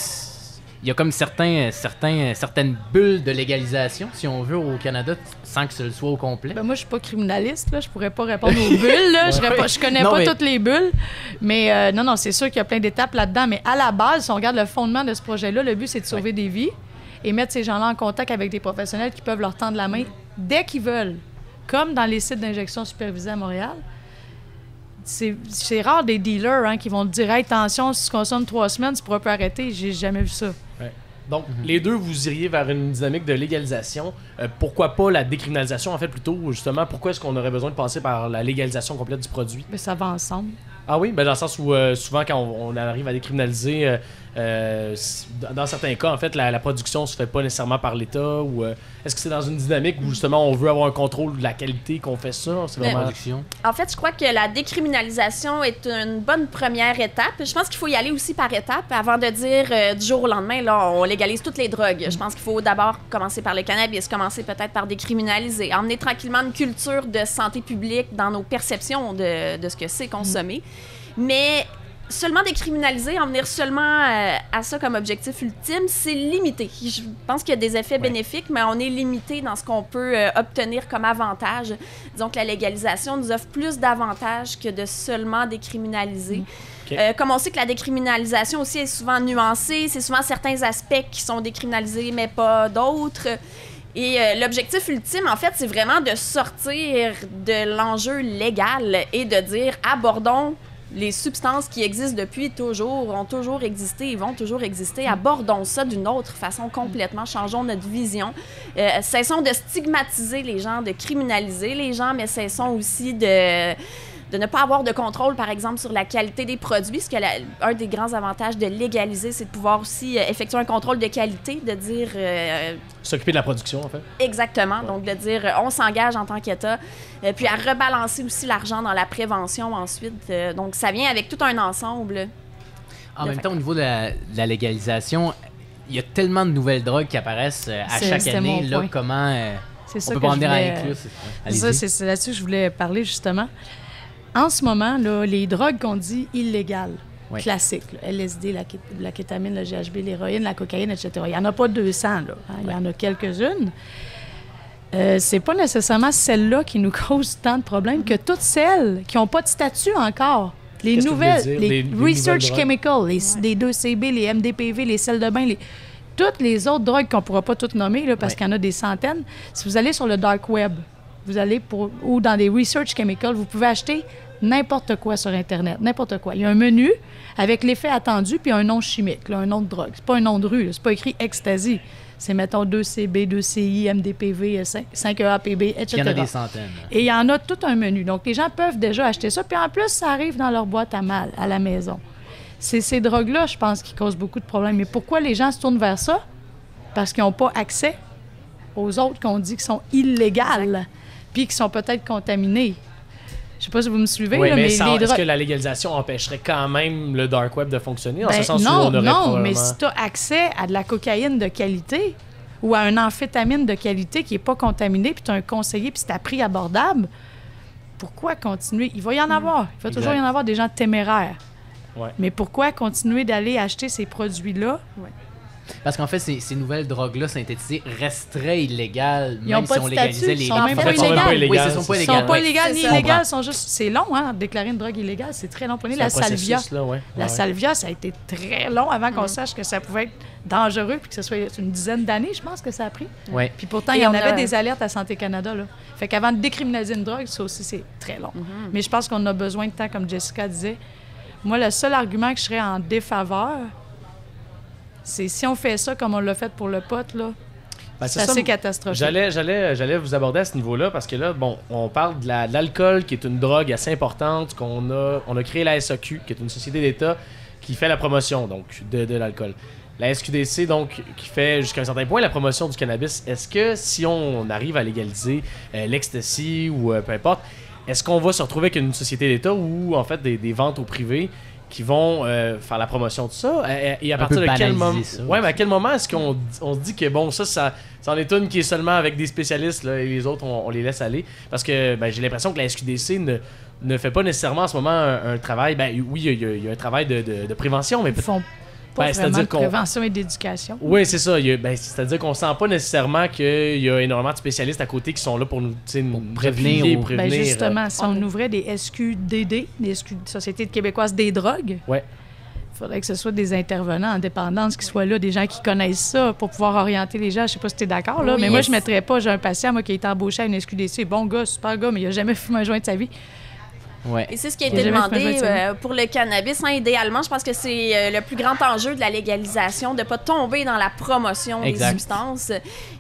il y a comme certains, certains, certaines bulles de légalisation, si on veut, au Canada, sans que ce le soit au complet. Ben moi, je suis pas criminaliste, là. Je pourrais pas répondre aux bulles, là. Je, serais pas- je connais Non, pas mais- toutes les bulles. Mais euh, non, non, c'est sûr qu'il y a plein d'étapes là-dedans. Mais à la base, si on regarde le fondement de ce projet-là, le but, c'est de sauver des vies et mettre ces gens-là en contact avec des professionnels qui peuvent leur tendre la main dès qu'ils veulent. Comme dans les sites d'injection supervisés à Montréal. C'est c'est rare des dealers hein, qui vont te dire Hey, attention, si tu consommes trois semaines, tu pourras pas arrêter. J'ai jamais vu ça. Donc, les deux, vous iriez vers une dynamique de légalisation. Euh, pourquoi pas la décriminalisation, en fait, plutôt, justement, pourquoi est-ce qu'on aurait besoin de passer par la légalisation complète du produit? Mais ça va ensemble. Ah oui, ben dans le sens où euh, souvent quand on, on arrive à décriminaliser, euh, euh, dans certains cas, en fait, la, la production se fait pas nécessairement par l'État ou euh, est-ce que c'est dans une dynamique où justement on veut avoir un contrôle de la qualité qu'on fait ça? C'est vraiment... Production. En fait, je crois que la décriminalisation est une bonne première étape. Je pense qu'il faut y aller aussi par étapes avant de dire euh, du jour au lendemain, là, on légalise toutes les drogues. Je pense qu'il faut d'abord commencer par le cannabis, commencer peut-être par décriminaliser, emmener tranquillement une culture de santé publique dans nos perceptions de, de ce que c'est consommer. Mais seulement décriminaliser, en venir seulement euh, à ça comme objectif ultime, c'est limité. Je pense qu'il y a des effets bénéfiques, mais on est limité dans ce qu'on peut euh, obtenir comme avantage. Que la légalisation nous offre plus d'avantages que de seulement décriminaliser. Ok. Euh, comme on sait que la décriminalisation aussi est souvent nuancée, c'est souvent certains aspects qui sont décriminalisés, mais pas d'autres. Et euh, l'objectif ultime, en fait, c'est vraiment de sortir de l'enjeu légal et de dire abordons les substances qui existent depuis toujours, ont toujours existé et vont toujours exister. Abordons ça d'une autre façon complètement. Changeons notre vision. Euh, cessons de stigmatiser les gens, de criminaliser les gens, mais cessons aussi de de ne pas avoir de contrôle, par exemple, sur la qualité des produits. Parce que la- un des grands avantages de légaliser, c'est de pouvoir aussi euh, effectuer un contrôle de qualité, de dire euh, S'occuper de la production, en fait. exactement, donc de dire euh, on s'engage en tant qu'État, euh, puis à rebalancer aussi l'argent dans la prévention ensuite. Euh, donc ça vient avec tout un ensemble. En même temps, au niveau de la, de la légalisation, il y a tellement de nouvelles drogues qui apparaissent à chaque année. Là, point. comment euh, C'est on ça peut que pas en je voulais, inclure ça, c'est là-dessus que je voulais parler justement. En ce moment, là, les drogues qu'on dit illégales, Oui. classiques, là, LSD, la, la kétamine, le GHB, l'héroïne, la cocaïne, etc. Il n'y en a pas 200, là. hein, Il y en a quelques-unes. Euh, c'est pas nécessairement celles-là qui nous [laughs] causent tant de problèmes que toutes celles qui n'ont pas de statut encore. Les nouvelles, dire, les, les- les research chemicals, les, les 2CB, les MDPV, les sels de bain, les, toutes les autres drogues qu'on ne pourra pas toutes nommer, là, parce Ouais. qu'il y en a des centaines. Si vous allez sur le dark web, vous allez pour, ou dans des research chemicals, vous pouvez acheter n'importe quoi sur Internet, n'importe quoi. Il y a un menu avec l'effet attendu puis un nom chimique, là, un nom de drogue. C'est pas un nom de rue, c'est pas écrit ecstasy. C'est, mettons, 2CB, 2CI, MDPV, 5EAPB, etc. Il y en a des centaines. Et il y en a tout un menu. Donc, les gens peuvent déjà acheter ça. Puis en plus, ça arrive dans leur boîte à mal, à la maison. C'est ces drogues-là, je pense, qui causent beaucoup de problèmes. Mais pourquoi les gens se tournent vers ça? Parce qu'ils n'ont pas accès aux autres qu'on dit qui sont illégales, puis qui sont peut-être contaminés. Je sais pas si vous me suivez, Oui, là, mais mais, les est-ce que la légalisation empêcherait quand même le dark web de fonctionner? Dans Ben, ce sens où non, on aurait non, probablement- mais si tu as accès à de la cocaïne de qualité ou à un amphétamine de qualité qui n'est pas contaminée, puis tu as un conseiller, puis c'est à prix abordable, pourquoi continuer? Il va y en avoir. Il va toujours y en avoir des gens téméraires. Ouais. Mais pourquoi continuer d'aller acheter ces produits-là? Parce qu'en fait, ces, ces nouvelles drogues-là synthétisées resteraient illégales, Ils même si on légalisait ils les sont les même pas illégales. Oui, illégales, ce sont pas c'est Ils sont illégales. pas ouais. légales c'est ni illégales, sont juste. C'est long, hein, déclarer une drogue illégale. C'est très long. Prenez la salvia. là, ouais. La Ouais. salvia, ça a été très long avant Mm. qu'on sache que ça pouvait être dangereux puis que ce soit une dizaine d'années, je pense que ça a pris. Ouais. Puis pourtant, il y en avait des alertes à Santé Canada. Là. Fait qu'avant de décriminaliser une drogue, ça aussi, c'est très long. Mm-hmm. Mais je pense qu'on a besoin de temps, comme Jessica disait. Moi, le seul argument que je serais en défaveur, c'est si on fait ça comme on l'a fait pour le pote, là, Ben, c'est assez catastrophique. J'allais, j'allais, j'allais vous aborder à ce niveau-là parce que là, bon, on parle de, la- de l'alcool qui est une drogue assez importante qu'on a, on a créé la SAQ qui est une société d'État qui fait la promotion donc de, de l'alcool. La SQDC donc qui fait jusqu'à un certain point la promotion du cannabis. Est-ce que si on arrive à légaliser euh, l'ecstasy ou euh, peu importe, est-ce qu'on va se retrouver avec une société d'État ou en fait des, des ventes au privé qui vont euh, faire la promotion de ça. Euh, et à Un partir peu de quel moment ça ouais mais à quel moment est-ce qu'on on se dit que bon ça ça c'en est une qui est seulement avec des spécialistes là, et les autres on, on les laisse aller? Parce que ben, j'ai l'impression que la SQDC ne ne fait pas nécessairement en ce moment un, un travail. Ben oui il y, a- y y un travail de, de- de prévention mais Ils peut- font pas Ben, vraiment de qu'on- prévention et d'éducation. oui, c'est ça. ben, c'est-à-dire qu'on sent pas nécessairement qu'il y a énormément de spécialistes à côté qui sont là pour nous, prévenir appuyer, ou- prévenir. Ben euh, justement, si on ouvrait des SQDD, des SQ Sociétés québécoises des drogues, Ouais. il faudrait que ce soit des intervenants en dépendance qui soient là, des gens qui connaissent ça pour pouvoir orienter les gens. Je sais pas si tu es d'accord, là, Oui, mais moi, yes. je mettrais pas, j'ai un patient, moi, qui a été embauché à une SQDC, bon gars, super gars, mais il a jamais fumé un joint de sa vie. Ouais. Et c'est ce qui a été demandé euh, pour le cannabis. hein. idéalement, je pense que c'est euh, le plus grand enjeu de la légalisation, de ne pas tomber dans la promotion Exact. des substances.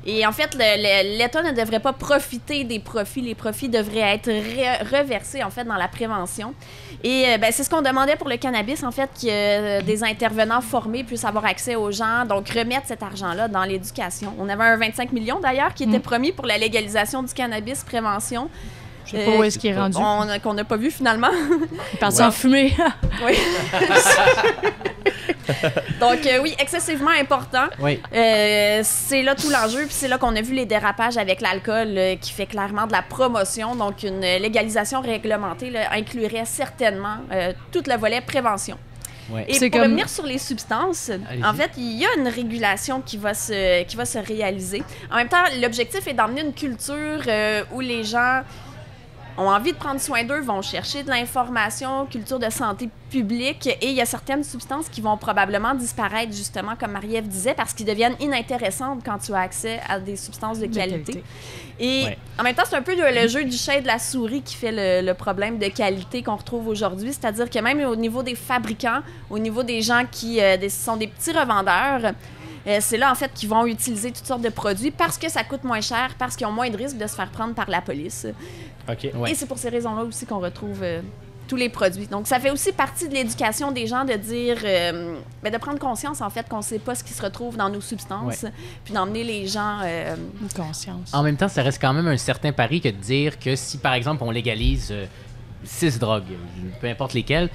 Et en fait, l'État ne devrait pas profiter des profits. Les profits devraient être re- reversés, en fait, dans la prévention. Et euh, ben, c'est ce qu'on demandait pour le cannabis, en fait, que euh, des intervenants formés puissent avoir accès aux gens, donc remettre cet argent-là dans l'éducation. On avait un 25 millions, d'ailleurs, qui était Mm. promis pour la légalisation du cannabis, prévention. Je sais pas où est-ce qu'il est rendu. Qu'on n'a pas vu finalement. Il est parti en fumée. [laughs] Oui. [laughs] Donc, euh, oui, excessivement important. Oui. Euh, c'est là tout l'enjeu, puis c'est là qu'on a vu les dérapages avec l'alcool euh, qui fait clairement de la promotion. Donc, une légalisation réglementée là, inclurait certainement euh, tout le volet prévention. Ouais. Et pour comme- revenir sur les substances, en fait, il y a une régulation qui va se, qui va se réaliser. En même temps, l'objectif est d'emmener une culture euh, où les gens ont envie de prendre soin d'eux, vont chercher de l'information, culture de santé publique, et il y a certaines substances qui vont probablement disparaître, justement, comme Marie-Ève disait, parce qu'ils deviennent inintéressantes quand tu as accès à des substances de De qualité. qualité. Et Ouais. en même temps, c'est un peu le, le jeu du chat et de la souris qui fait le, le problème de qualité qu'on retrouve aujourd'hui. C'est-à-dire que même au niveau des fabricants, au niveau des gens qui euh, des- sont des petits revendeurs, euh, c'est là en fait qu'ils vont utiliser toutes sortes de produits parce que ça coûte moins cher, parce qu'ils ont moins de risques de se faire prendre par la police. Ok. Ouais. Et c'est pour ces raisons-là aussi qu'on retrouve euh, tous les produits. Donc ça fait aussi partie de l'éducation des gens de dire, euh, ben, de prendre conscience en fait qu'on ne sait pas ce qui se retrouve dans nos substances, puis d'emmener les gens. euh, Une conscience. En même temps, ça reste quand même un certain pari que de dire que si, par exemple, on légalise euh, six drogues, peu importe lesquelles,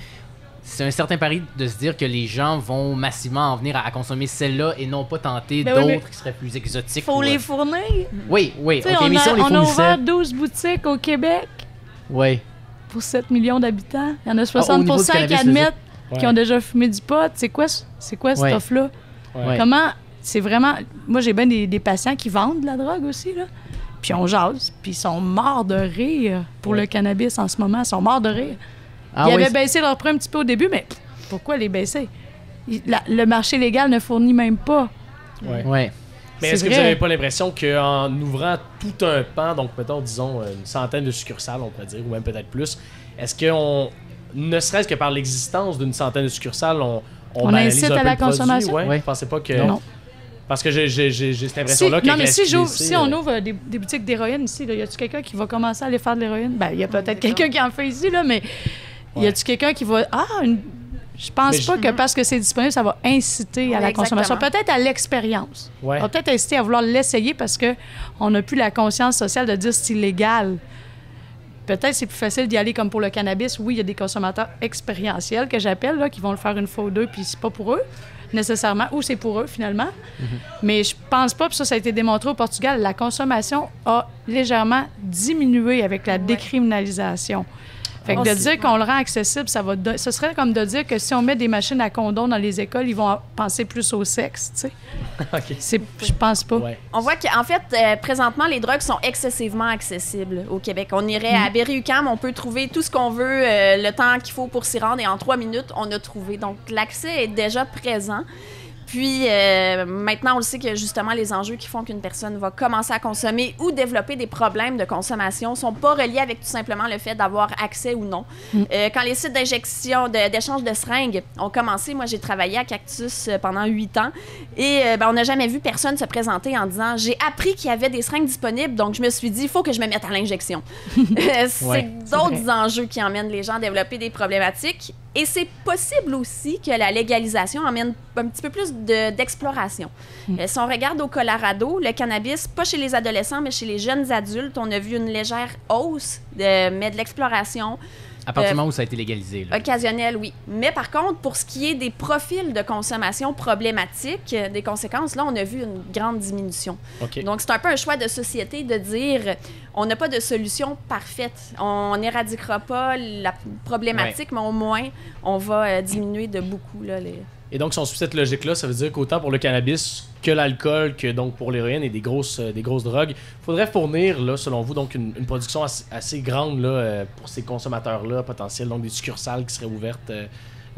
c'est un certain pari de se dire que les gens vont massivement en venir à, à consommer celle-là et non pas tenter Ben d'autres qui seraient plus exotiques. faut ou, les euh, fournir. Oui, oui, on, mais si a, on les on a fournissait... ouvert 12 boutiques au Québec Oui, pour 7 millions d'habitants. Il y en a Ah, au 60 niveau du qui admettent Ouais. qui ont déjà fumé du pot. C'est quoi, ce- c'est quoi cette Ouais. offre-là? Ouais. Comment. C'est vraiment. Moi, j'ai bien des, des patients qui vendent de la drogue aussi, là. Puis on jase, puis ils sont morts de rire pour le cannabis en ce moment. Ils sont morts de rire. Ah ils oui, avaient baissé leur prix un petit peu au début, mais pourquoi les baisser? Il- la- le marché légal ne fournit même pas. Ouais. ouais. Mais C'est est-ce que vous n'avez pas l'impression qu'en ouvrant tout un pan, donc mettons, disons, une centaine de succursales, on pourrait dire, ou même peut-être plus, est-ce qu'on, ne serait-ce que par l'existence d'une centaine de succursales, on, On banalise incite un à peu la le produit? consommation? Ouais, pensez pas que. Non. Parce que j'ai, j'ai, j'ai, j'ai cette Si, impression-là que. non, mais si, SQDC, si on euh, ouvre des, des boutiques d'héroïne ici, là, y a-tu quelqu'un qui va commencer à aller faire de l'héroïne? Ben, il y a peut-être d'accord. quelqu'un qui en fait ici, là, mais y a-tu quelqu'un qui va. Ah, une, Je pense Mais pas je- que parce que c'est disponible, ça va inciter à la consommation. Peut-être à l'expérience. Ouais. Ça va peut-être inciter à vouloir l'essayer parce qu'on n'a plus la conscience sociale de dire c'est illégal. Peut-être c'est plus facile d'y aller comme pour le cannabis. Oui, il y a des consommateurs expérientiels que j'appelle, là, qui vont le faire une fois ou deux, puis c'est pas pour eux nécessairement, ou c'est pour eux finalement. Mais je pense pas, puis ça, ça a été démontré au Portugal, la consommation a légèrement diminué avec la décriminalisation. Fait que de dire qu'on le rend accessible, ça va. do- Ce serait comme de dire que si on met des machines à condom dans les écoles, ils vont penser plus au sexe, tu sais. [laughs] OK. C'est, je pense pas. Ouais. On voit qu'en fait, euh, présentement, les drogues sont excessivement accessibles au Québec. On irait Mm. à Berry-UQAM, on peut trouver tout ce qu'on veut, euh, le temps qu'il faut pour s'y rendre, et en trois minutes, on a trouvé. Donc, l'accès est déjà présent. Puis euh, maintenant, on le sait que justement, les enjeux qui font qu'une personne va commencer à consommer ou développer des problèmes de consommation sont pas reliés avec tout simplement le fait d'avoir accès ou non. Euh, quand les sites d'injection, d'échange de, seringues ont commencé, moi j'ai travaillé à Cactus euh, pendant huit ans et euh, ben, on n'a jamais vu personne se présenter en disant j'ai appris qu'il y avait des seringues disponibles, donc je me suis dit il faut que je me mette à l'injection. [laughs] C'est Ouais, d'autres enjeux qui emmènent les gens à développer des problématiques. Et c'est possible aussi que la légalisation emmène un petit peu plus de- d'exploration. Euh, si on regarde au Colorado, le cannabis, pas chez les adolescents, mais chez les jeunes adultes, on a vu une légère hausse, de, mais de l'exploration À partir du moment où ça a été légalisé. là. occasionnelle, oui. Mais par contre, pour ce qui est des profils de consommation problématiques, euh, des conséquences, là, on a vu une grande diminution. Donc, c'est un peu un choix de société de dire on n'a pas de solution parfaite. On n'éradiquera pas la problématique, mais au moins, on va euh, diminuer de beaucoup là, les. Et donc, si on suit cette logique-là, ça veut dire qu'autant pour le cannabis que l'alcool, que donc pour l'héroïne et des grosses, euh, des grosses drogues, il faudrait fournir, là, selon vous, donc une, une production assez, assez grande là, euh, pour ces consommateurs-là potentiels, donc des succursales qui seraient ouvertes euh,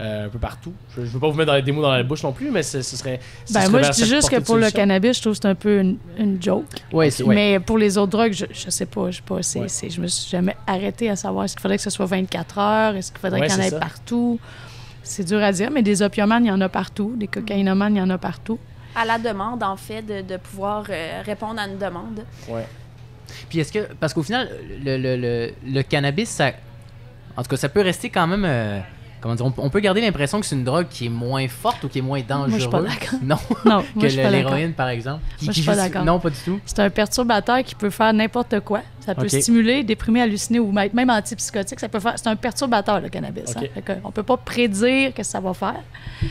euh, un peu partout. Je ne veux pas vous mettre dans, des mots dans la bouche non plus, mais ce, ce serait. ce Ben, serait moi, je dis juste que pour le cannabis, je trouve que c'est un peu une, une joke. Ouais, c'est- ouais. Mais pour les autres drogues, je, je sais pas. Je sais pas Ouais. je me suis jamais arrêté à savoir est-ce qu'il faudrait que ce soit 24 heures, est-ce qu'il faudrait Ouais, qu'il y en ait ça. C'est dur à dire, mais des opiomanes, il y en a partout. Des cocaïnomanes, il y en a partout. À la demande, en fait, de, de pouvoir euh, répondre à une demande. Ouais. Puis est-ce que. Parce qu'au final, le, le, le, le cannabis, ça. En tout cas, ça peut rester quand même. euh, comment dire on, on peut garder l'impression que c'est une drogue qui est moins forte ou qui est moins dangereuse. Moi, je suis pas d'accord. Non. [laughs] Non, [laughs] que moi, l'héroïne, par exemple. Qui- Moi, je suis pas d'accord. Non, pas du tout. C'est un perturbateur qui peut faire n'importe quoi. Ça peut stimuler, déprimer, halluciner ou même antipsychotique. Ça peut faire. C'est un perturbateur le cannabis. Hein. Fait que on peut pas prédire que ça va faire.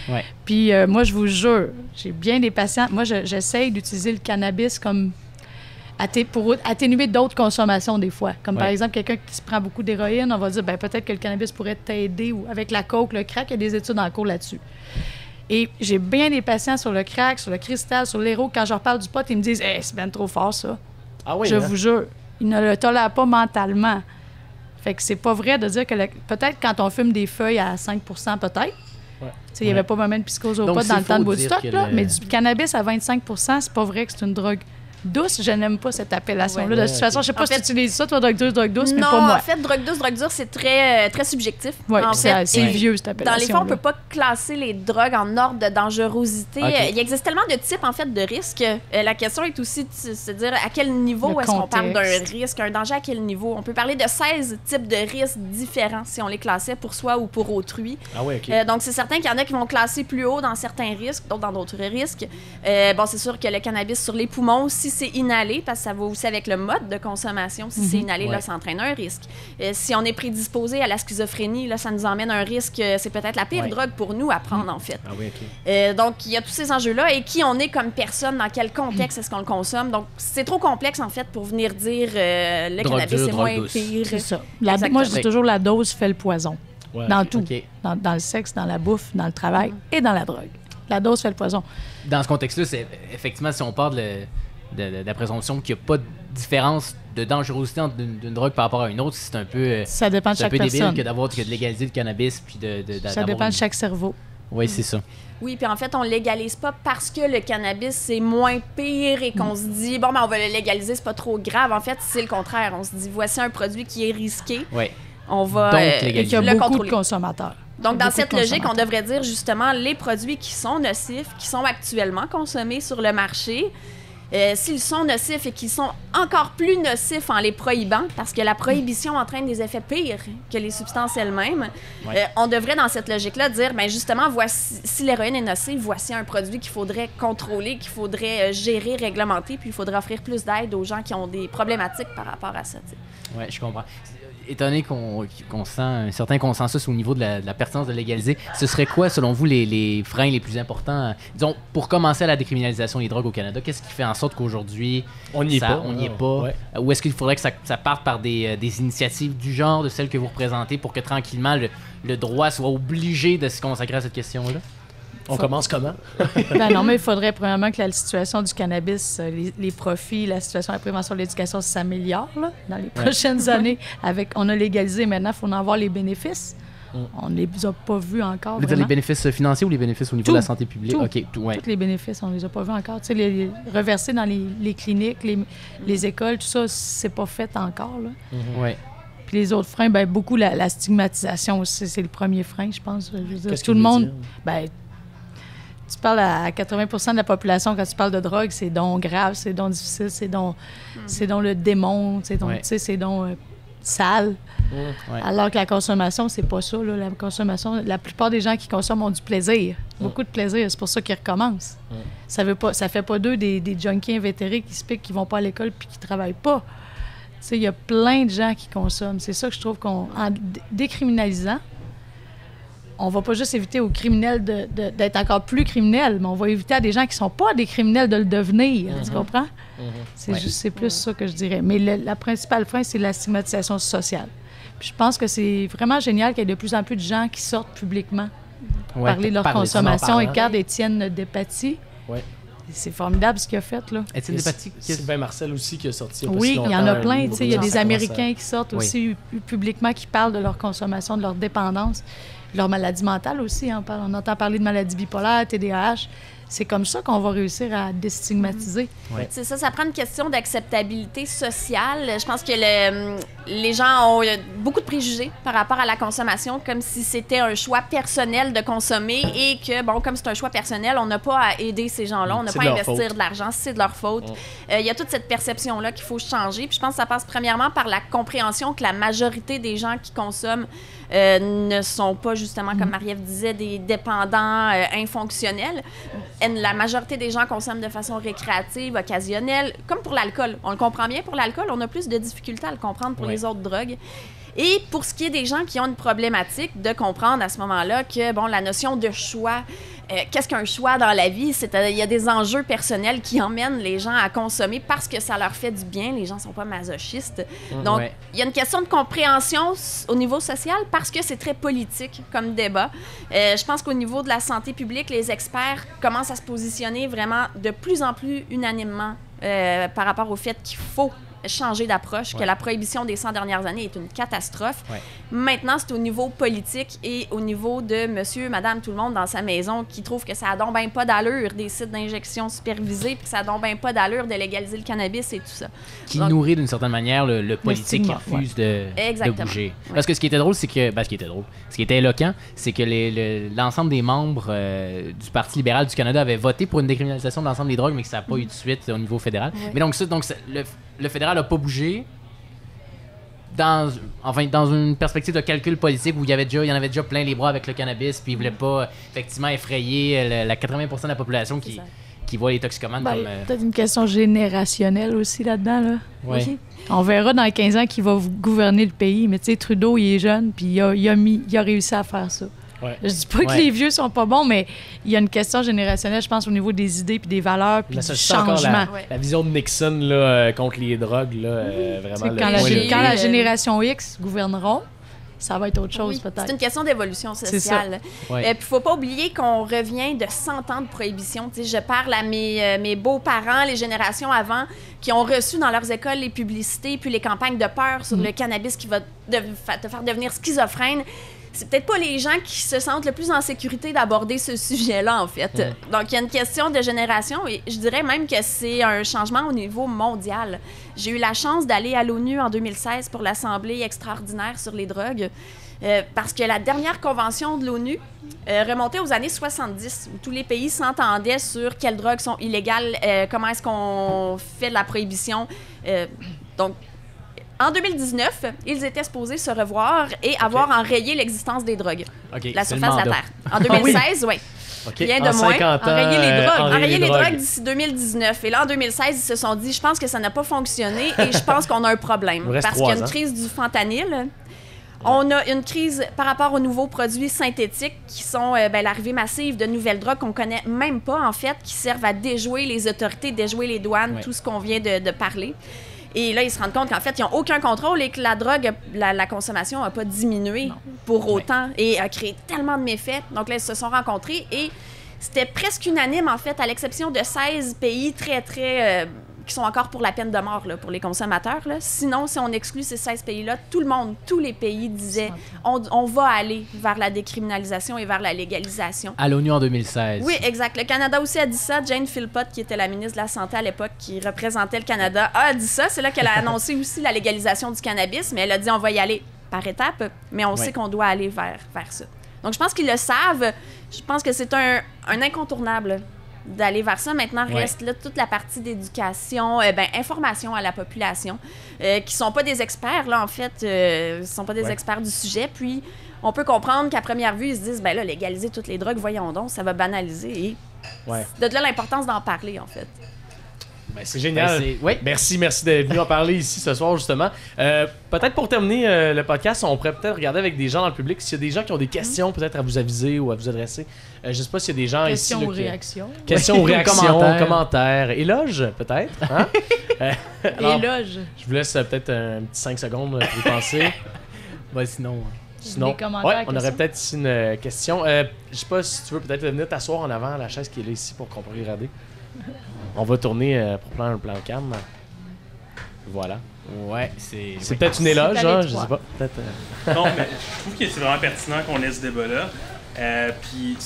Ouais. Puis euh, moi, je vous jure, j'ai bien des patients. Moi, je- j'essaye d'utiliser le cannabis comme atté- pour atténuer d'autres consommations des fois. Comme par exemple quelqu'un qui se prend beaucoup d'héroïne, on va dire ben peut-être que le cannabis pourrait t'aider ou avec la coke, le crack, il y a des études en cours là-dessus. Et j'ai bien des patients sur le crack, sur le cristal, sur l'héros. Quand je leur parle du pot, ils me disent hey, c'est bien trop fort ça. Ah oui, je hein? vous jure, ils ne le tolèrent pas mentalement. Fait que c'est pas vrai de dire que le- peut-être quand on fume des feuilles à 5% peut-être. Ouais. Tu sais, Il n'y avait pas vraiment de psychose au pot dans le temps de Woodstock, le- mais du cannabis à 25% c'est pas vrai que c'est une drogue douce. Je n'aime pas cette appellation-là. Ouais. de Ouais, toute façon, je sais pas En si fait- tu utilises ça, toi, drogue douce, drogue douce, mais non, pas moi. en fait, drogue douce, drogue dure, c'est très, euh, très subjectif. Ouais, en c'est vieux, cette Dans appellation. les faits, on peut pas classer les drogues en ordre de dangerosité. Il existe tellement de types en fait de risques. Euh, la question est aussi de se dire à quel niveau est-ce qu'on parle d'un risque, un danger à quel niveau. On peut parler de 16 types de risques différents si on les classait pour soi ou pour autrui. Ah oui, ok. Euh, donc, c'est certain qu'il y en a qui vont classer plus haut dans certains risques, d'autres dans d'autres risques. Euh, bon, c'est sûr que le cannabis sur les poumons, si c'est inhalé, parce que ça va aussi avec le mode de consommation, si c'est inhalé, là, ça entraîne un risque. Euh, si on est prédisposé à la schizophrénie, là, ça nous emmène un risque. euh, C'est peut-être la pire Ouais. drogue pour nous à prendre, en fait. Ah oui, ok. Euh, donc, il y a tous ces enjeux-là. Et qui on est comme personne, dans quel contexte est-ce qu'on le consomme? Donc, c'est trop complexe, en fait, pour venir dire euh, le Drogue cannabis dure, est drogue moins douce. pire. C'est ça. La- moi, je dis toujours la dose fait le poison. Ouais. Dans tout. Dans, dans le sexe, dans la bouffe, dans le travail et dans la drogue. La dose fait le poison. Dans ce contexte-là, c'est effectivement, si on part de, le- de- de- de la présomption qu'il n'y a pas de différence de dangerosité entre d'une drogue par rapport à une autre, c'est un peu, euh, Ça dépend de c'est un chaque peu débile personne. que d'avoir que de légaliser le cannabis puis de, de, Ça dépend de chaque cerveau. Oui, c'est ça. Oui, puis en fait, on légalise pas parce que le cannabis c'est moins pire et qu'on se dit bon ben on va le légaliser, c'est pas trop grave. En fait, c'est le contraire. On se dit voici un produit qui est risqué, Ouais. on va Donc, euh, Et qu'il y a le beaucoup contrôler. de consommateurs. Donc dans cette logique, on devrait dire justement les produits qui sont nocifs, qui sont actuellement consommés sur le marché. Euh, S'ils sont nocifs et qu'ils sont encore plus nocifs en les prohibant, parce que la prohibition entraîne des effets pires que les substances elles-mêmes, Ouais. euh, on devrait dans cette logique-là dire, ben justement, voici, si l'héroïne est nocive, voici un produit qu'il faudrait contrôler, qu'il faudrait euh, gérer, réglementer, puis il faudrait offrir plus d'aide aux gens qui ont des problématiques par rapport à ça. Ouais, je comprends. Étonné qu'on qu'on sent un certain consensus au niveau de la, de la pertinence de légaliser, ce serait quoi, selon vous, les, les freins les plus importants, euh, disons, pour commencer à la décriminalisation des drogues au Canada? Qu'est-ce qui fait en sorte qu'aujourd'hui, On n'y est pas. on n'y est Ah, pas? ouais. Ou est-ce qu'il faudrait que ça, ça parte par des, euh, des initiatives du genre, de celles que vous représentez, pour que tranquillement le, le droit soit obligé de se consacrer à cette question-là? On commence comment? [laughs] Ben non, mais il faudrait premièrement que la situation du cannabis, euh, les, les profits, la situation de la prévention de l'éducation s'améliore dans les prochaines [laughs] années. Avec, on a légalisé, maintenant, il faut en avoir les bénéfices. On ne les a pas vus encore. Vous voulez dire les bénéfices financiers ou les bénéfices au niveau Tout. de la santé publique? Tout. OK, tout, ouais. Tous les bénéfices, on les a pas vus encore. Tu sais, les, les- reverser dans les, les cliniques, les, les écoles, tout ça, c'est pas fait encore. Là. ouais. Puis les autres freins, ben, beaucoup la, la stigmatisation aussi, c'est le premier frein, je pense. Je veux dire, Qu'est-ce tout que le monde, dire? ben, tu parles à 80% de la population quand tu parles de drogue, c'est donc grave, c'est donc difficile, c'est donc, c'est donc le démon, c'est donc, Ouais. tu sais, c'est donc euh, sale. Ouais. Alors que la consommation, c'est pas ça. Là. La consommation, la plupart des gens qui consomment ont du plaisir, beaucoup de plaisir. C'est pour ça qu'ils recommencent. Ça veut pas, ça fait pas d'eux des, des junkies invétérés qui se piquent, qui vont pas à l'école puis qui travaillent pas. Tu sais, il y a plein de gens qui consomment. C'est ça que je trouve qu'on, en dé- décriminalisant, on va pas juste éviter aux criminels de- de- d'être encore plus criminels, mais on va éviter à des gens qui sont pas des criminels de le devenir. Tu comprends? C'est Ouais. juste- c'est plus ça que je dirais. Mais le- la principale frein, c'est la stigmatisation sociale. Puis je pense que c'est vraiment génial qu'il y ait de plus en plus de gens qui sortent publiquement Ouais, parler de leur parler, consommation. Regarde Étienne Despatie. Ouais. C'est formidable ce qu'il a fait, là. Est-il Et des pratiques? Sylvain Marcel aussi qui a sorti. il a Oui, il y en a plein. Il y a des à- Américains qui sortent Oui. aussi pu- publiquement, qui parlent de leur consommation, de leur dépendance, leur maladie mentale aussi. hein. On, entend parler de maladie bipolaire, TDAH. C'est comme ça qu'on va réussir à déstigmatiser. C'est ça, ça prend une question d'acceptabilité sociale. Je pense que le- les gens ont beaucoup de préjugés par rapport à la consommation, comme si c'était un choix personnel de consommer et que, bon, comme c'est un choix personnel, on n'a pas à aider ces gens-là, on n'a pas à investir faute. de l'argent, c'est de leur faute. Euh, Il y a toute cette perception-là qu'il faut changer. Puis je pense que ça passe premièrement par la compréhension que la majorité des gens qui consomment euh, ne sont pas, justement, comme Marie-Ève disait, des dépendants euh, infonctionnels. La majorité des gens consomment de façon récréative, occasionnelle, comme pour l'alcool. On le comprend bien pour l'alcool, on a plus de difficultés à le comprendre pour Ouais. les autres drogues. Et pour ce qui est des gens qui ont une problématique, de comprendre à ce moment-là que, bon, la notion de choix, euh, qu'est-ce qu'un choix dans la vie? Euh, il y a des enjeux personnels qui emmènent les gens à consommer parce que ça leur fait du bien. Les gens sont pas masochistes. Donc, Ouais. il y a une question de compréhension au niveau social parce que c'est très politique comme débat. Euh, je pense qu'au niveau de la santé publique, les experts commencent à se positionner vraiment de plus en plus unanimement euh, par rapport au fait qu'il faut changer d'approche, que la prohibition des 100 dernières années est une catastrophe. Ouais. Maintenant, c'est au niveau politique et au niveau de monsieur, madame, tout le monde dans sa maison qui trouve que ça a donc ben pas d'allure des sites d'injection supervisés, puis que ça a donc ben pas d'allure de légaliser le cannabis et tout ça. qui Donc- nourrit d'une certaine manière le, le politique qui refuse de, de bouger. Parce que ce qui était drôle, c'est que. Ben, ce qui était drôle. Ce qui était éloquent, c'est que le- l'ensemble des membres euh, du Parti libéral du Canada avaient voté pour une décriminalisation de l'ensemble des drogues, mais que ça n'a pas eu de suite au niveau fédéral. Mais donc, ça, donc ça- le, le fédéral n'a pas bougé. Dans, enfin, dans une perspective de calcul politique où il y, avait déjà, il y en avait déjà plein les bras avec le cannabis, puis ils voulaient pas effectivement effrayer le- la 80% de la population qui, qui voit les toxicomanes Ben, comme. euh, Peut-être une question générationnelle aussi là-dedans. Là. On verra dans 15 ans qui va gouverner le pays. Mais tu sais, Trudeau, il est jeune, puis il a, il a mis, il a réussi à faire ça. Ouais. Je dis pas que Ouais. les vieux sont pas bons, mais il y a une question générationnelle, je pense, au niveau des idées puis des valeurs puis Là, du ça, c'est encore changement. la, Ouais. la vision de Nixon là, euh, contre les drogues, là, euh, vraiment. le- quand, la, Ouais, quand la génération X gouverneront, ça va être autre chose Oui, C'est peut-être. une question d'évolution sociale. Ouais. Et puis, faut pas oublier qu'on revient de 100 ans de prohibition. Tu sais, je parle à mes, euh, mes beaux-parents, les générations avant, qui ont reçu dans leurs écoles les publicités puis les campagnes de peur sur le cannabis qui va de- fa- te faire devenir schizophrène. C'est peut-être pas les gens qui se sentent le plus en sécurité d'aborder ce sujet-là, en fait. Donc, il y a une question de génération et je dirais même que c'est un changement au niveau mondial. J'ai eu la chance d'aller à l'ONU en 2016 pour l'Assemblée extraordinaire sur les drogues. Euh, parce que la dernière convention de l'ONU euh, remontait aux années 70, où tous les pays s'entendaient sur quelles drogues sont illégales, euh, comment est-ce qu'on fait de la prohibition. Donc, en 2019, ils étaient supposés se revoir et avoir enrayé l'existence des drogues, la surface de la. Terre. En 2016, oui. OK. Rien de En moins. 50 ans, enrayer les drogues. enrayer Enrayer les drogues. drogues d'ici 2019. Et là, en 2016, ils se sont dit, je pense que ça n'a pas fonctionné et je pense qu'on a un problème. Parce qu'il y a une ans. crise du fentanyl. On a une crise par rapport aux nouveaux produits synthétiques qui sont euh, ben, l'arrivée massive de nouvelles drogues qu'on connaît même pas, en fait, qui servent à déjouer les autorités, déjouer les douanes, Ouais. tout ce qu'on vient de, de parler. Et là, ils se rendent compte qu'en fait, ils n'ont aucun contrôle et que la drogue, la, la consommation n'a pas diminué pour autant et a créé tellement de méfaits. Donc là, ils se sont rencontrés et c'était presque unanime, en fait, à l'exception de 16 pays très, très. euh, qui sont encore pour la peine de mort là, pour les consommateurs. Là. Sinon, si on exclut ces 16 pays-là, tout le monde, tous les pays disaient on, on va aller vers la décriminalisation et vers la légalisation. À l'ONU en 2016. Oui, exact. Le Canada aussi a dit ça. Jane Philpott, qui était la ministre de la Santé à l'époque, qui représentait le Canada, a dit ça. C'est là qu'elle a [laughs] annoncé aussi la légalisation du cannabis, mais elle a dit on va y aller par étapes, mais on sait qu'on doit aller vers, vers ça. Donc, je pense qu'ils le savent. Je pense que c'est un, un incontournable d'aller vers ça. Maintenant, Ouais. reste là toute la partie d'éducation, euh, ben, information à la population, euh, qui sont pas des experts, là, en fait, euh, sont pas des Ouais. experts du sujet. Puis, on peut comprendre qu'à première vue, ils se disent, ben là, légaliser toutes les drogues, voyons donc, ça va banaliser. Et Ouais. de là l'importance d'en parler, en fait. Ben, c'est Ben, génial. oui. Merci, merci d'être venu en parler ici ce soir, justement. Euh, peut-être pour terminer euh, le podcast, on pourrait peut-être regarder avec des gens dans le public s'il y a des gens qui ont des questions peut-être à vous aviser ou à vous adresser. Euh, je sais pas s'il y a des gens Questions ici. ou là, qui- réactions. Questions Ouais, ou [laughs] ou réactions, commentaires. éloges peut-être. hein? [laughs] Euh, alors, Éloges. je vous laisse peut-être un petit 5 secondes pour y penser. [laughs] Ouais, sinon. Sinon, ouais, on aurait questions? peut-être ici une question. Je sais pas si tu veux peut-être venir t'asseoir en avant à la chaise qui est là ici pour qu'on puisse regarder. On va tourner euh, pour prendre un plan cam. Voilà. Ouais, c'est. C'est oui. peut-être une éloge, hein, je sais pas. Peut-être. euh, Non, mais je trouve que c'est vraiment pertinent qu'on ait ce débat-là. Euh, puis,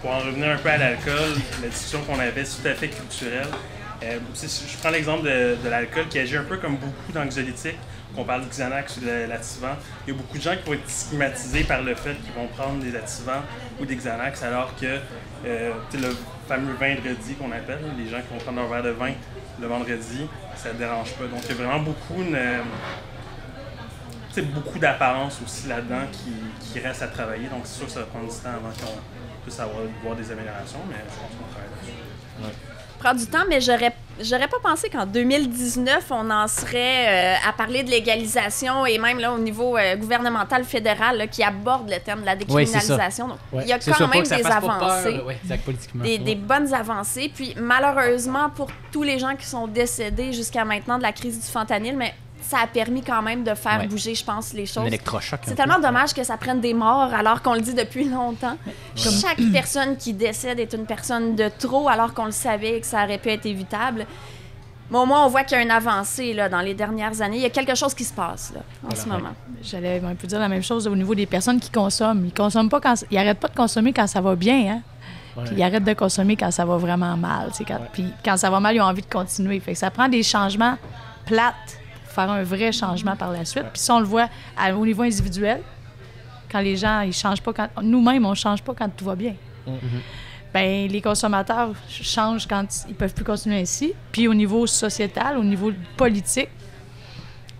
pour en revenir un peu à l'alcool, la discussion qu'on avait, c'est tout à fait culturelle. Euh, je prends l'exemple de, de l'alcool qui agit un peu comme beaucoup d'anxiolytiques, qu'on parle de Xanax ou de lativant. Il y a beaucoup de gens qui vont être stigmatisés par le fait qu'ils vont prendre des lativants ou des Xanax, alors que euh, tu sais, le fameux vendredi qu'on appelle, les gens qui vont prendre leur verre de vin le vendredi, ça ne dérange pas. Donc, il y a vraiment beaucoup une, euh, beaucoup d'apparence aussi là-dedans qui, reste à travailler. Donc, c'est sûr que ça va prendre du temps avant qu'on puisse avoir, voir des améliorations, mais je pense qu'on travaille là-dessus. du temps, mais j'aurais j'aurais pas pensé qu'en 2019, on en serait euh, à parler de légalisation et même là au niveau euh, gouvernemental fédéral là, qui aborde le thème de la décriminalisation. Donc, Ouais. il y a quand même des avancées. peur. Ouais, exact, politiquement. Des, des bonnes avancées. Puis malheureusement, pour tous les gens qui sont décédés jusqu'à maintenant de la crise du fentanyl, mais ça a permis quand même de faire Ouais. bouger, je pense, les choses. C'est peu. tellement dommage que ça prenne des morts alors qu'on le dit depuis longtemps. Chaque personne qui décède est une personne de trop alors qu'on le savait et que ça aurait pu être évitable. Mais au moins, on voit qu'il y a une avancée là, dans les dernières années. Il y a quelque chose qui se passe là, en ce moment. J'allais un peu dire la même chose au niveau des personnes qui consomment. Ils consomment pas quand ils arrêtent pas de consommer quand ça va bien, hein. Ouais. Puis ils arrêtent de consommer quand ça va vraiment mal. Quand, Puis quand ça va mal, ils ont envie de continuer. Fait que ça prend des changements plates faire un vrai changement par la suite. Puis ça, on le voit à- au niveau individuel. Quand les gens, ils changent pas quand. Nous-mêmes, on change pas quand tout va bien. Ben, les consommateurs changent quand ils peuvent plus continuer ainsi. Puis au niveau sociétal, au niveau politique,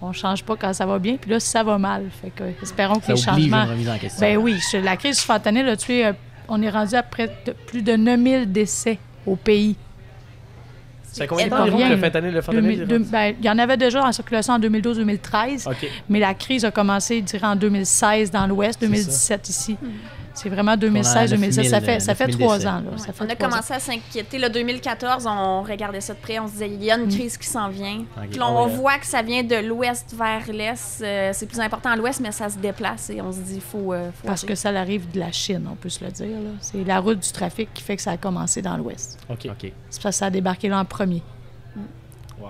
on change pas quand ça va bien. Puis là, ça va mal. Fait que espérons que Ça les changements. une en question. Ben oui, la crise du fentanyl a tué. euh, on est rendu à près de plus de 9000 décès au pays. C'est combien de temps environ le le fentanyl? 2000 deux- ben, il y en avait déjà en circulation en 2012-2013, Ok. mais la crise a commencé, je dirais, en 2016 dans l'Ouest, 2017 ici. C'est vraiment 2016-2017. Ça fait, ça fait 9000 trois ans. Là. Ça fait On a ans. commencé à s'inquiéter. Le 2014, on regardait ça de près. On se disait, il y a une crise qui s'en vient. Puis Ah on voit que ça vient de l'ouest vers l'est. Euh, c'est plus important à l'ouest, mais ça se déplace et on se dit, il faut, euh, faut Parce que ça arrive de la Chine, on peut se le dire. C'est la route du trafic qui fait que ça a commencé dans l'Ouest. Ok. C'est parce que ça a débarqué là en premier. Wow.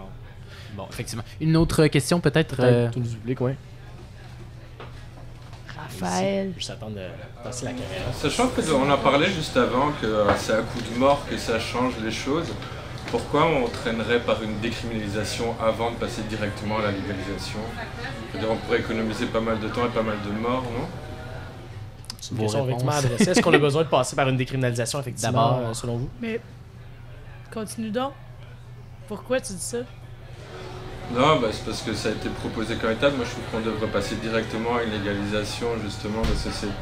Bon, effectivement. Une autre question, peut-être. Peut-être euh, tout le public, ouais. Raphaël. Juste attendre de passer la caméra. Sachant qu'on en parlait juste avant que euh, c'est à coup de mort que ça change les choses, pourquoi on traînerait par une décriminalisation avant de passer directement à la légalisation? Dire, On pourrait économiser pas mal de temps et pas mal de morts, non? C'est une question réponses. effectivement adressée. Est-ce qu'on a [laughs] besoin de passer par une décriminalisation, effectivement, D'abord. euh, selon vous? Mais continue donc. Pourquoi tu dis ça? Non, bah, c'est parce que ça a été proposé comme étape. Moi, je trouve qu'on devrait passer directement à une légalisation, justement, parce que c'est.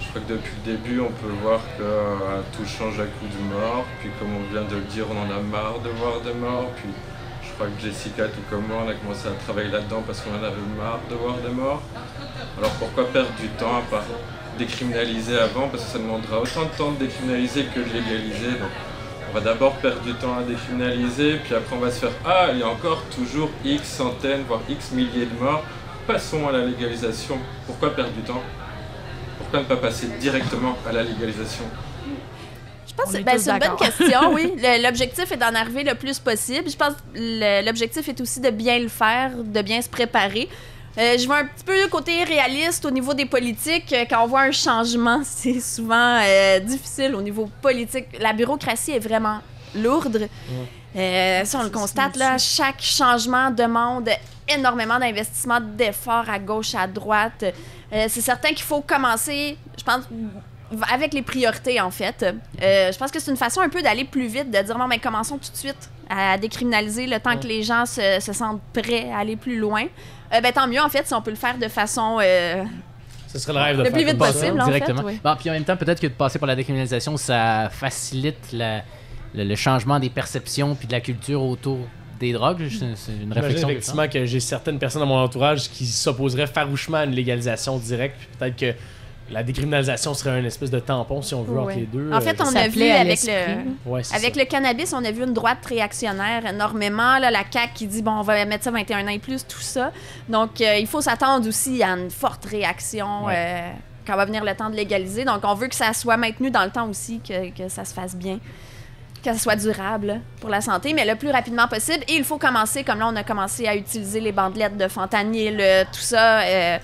Je crois que depuis le début, on peut voir que euh, tout change à coup de mort. Puis, comme on vient de le dire, on en a marre de voir des morts. Puis, je crois que Jessica, tout comme moi, on a commencé à travailler là-dedans parce qu'on en avait marre de voir des morts. Alors, pourquoi perdre du temps à part décriminaliser avant? Parce que ça demandera autant de temps de décriminaliser que de légaliser. On va d'abord perdre du temps à décriminaliser, puis après on va se faire Ah, il y a encore toujours X centaines, voire X milliers de morts. Passons à la légalisation. Pourquoi perdre du temps? Pourquoi ne pas passer directement à la légalisation? Je pense que ben, c'est une bonne question, oui. [laughs] L'objectif est d'en arriver le plus possible. Je pense que l'objectif est aussi de bien le faire, de bien se préparer. Euh, je vois un petit peu le côté réaliste au niveau des politiques. Euh, Quand on voit un changement, [laughs] c'est souvent euh, difficile au niveau politique. La bureaucratie est vraiment lourde. Euh, ça, on le constate, là, chaque changement demande énormément d'investissement, d'efforts à gauche, à droite. Euh, c'est certain qu'il faut commencer, je pense, avec les priorités, en fait. Euh, je pense que c'est une façon un peu d'aller plus vite, de dire, bon, mais commençons tout de suite à décriminaliser le temps que les gens se, se sentent prêts à aller plus loin. Euh, ben, tant mieux, en fait, si on peut le faire de façon... euh, Ce serait le rêve de Le faire plus vite comme ça. possible. en directement. fait, oui. Bon, puis en même temps, peut-être que de passer par la décriminalisation, ça facilite la- le, le changement des perceptions puis de la culture autour des drogues. C'est une réflexion. effectivement que j'ai certaines personnes dans mon entourage qui s'opposeraient farouchement à une légalisation directe. Puis peut-être que la décriminalisation serait un espèce de tampon, si on veut, entre les deux. En fait, Euh, on a vu avec le... ouais, c'est Avec ça. le cannabis, on a vu une droite réactionnaire énormément. Là, la CAQ qui dit, bon, on va mettre ça 21 ans et plus, tout ça. Donc, euh, il faut s'attendre aussi à une forte réaction Ouais. euh, quand va venir le temps de légaliser. Donc, on veut que ça soit maintenu dans le temps aussi, que, que ça se fasse bien, que ça soit durable pour la santé, mais le plus rapidement possible. Et il faut commencer, comme là, on a commencé à utiliser les bandelettes de fentanyl, tout ça. euh,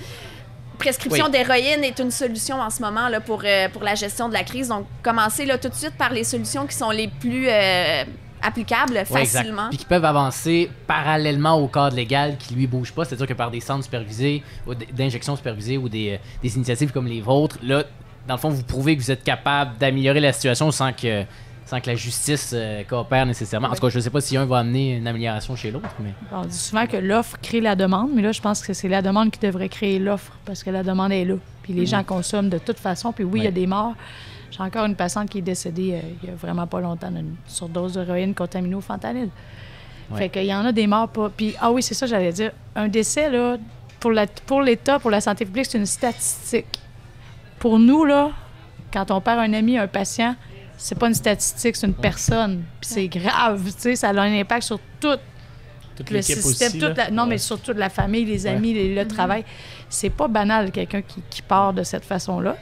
prescription Oui. d'héroïne est une solution en ce moment là, pour, euh, pour la gestion de la crise. Donc, commencer là, tout de suite par les solutions qui sont les plus euh, applicables Ouais, exact. facilement. Puis qui peuvent avancer parallèlement au cadre légal qui lui bouge pas, c'est-à-dire que par des centres supervisés, ou d'injections supervisées ou des, euh, des initiatives comme les vôtres, là, dans le fond, vous prouvez que vous êtes capable d'améliorer la situation sans que, sans que la justice euh, coopère nécessairement. En tout cas, je sais pas si un va amener une amélioration chez l'autre, mais On dit souvent que l'offre crée la demande, mais là, je pense que c'est la demande qui devrait créer l'offre parce que la demande est là. Puis les gens consomment de toute façon. Puis oui, il y a des morts. J'ai encore une patiente qui est décédée euh, il y a vraiment pas longtemps d'une surdose d'héroïne contaminée au fentanyl. Ouais. Fait qu'il y en a des morts pas. Puis, ah oui, c'est ça, j'allais dire. Un décès, là, pour la- pour l'État, pour la santé publique, c'est une statistique. Pour nous, là, quand on perd un ami, un patient, c'est pas une statistique, c'est une personne. Puis c'est grave, tu sais, ça a un impact sur tout Toute le système, aussi. toute la- non, Ouais. mais surtout de la famille, les Ouais. amis, les- le travail. C'est pas banal, quelqu'un qui, qui part de cette façon-là.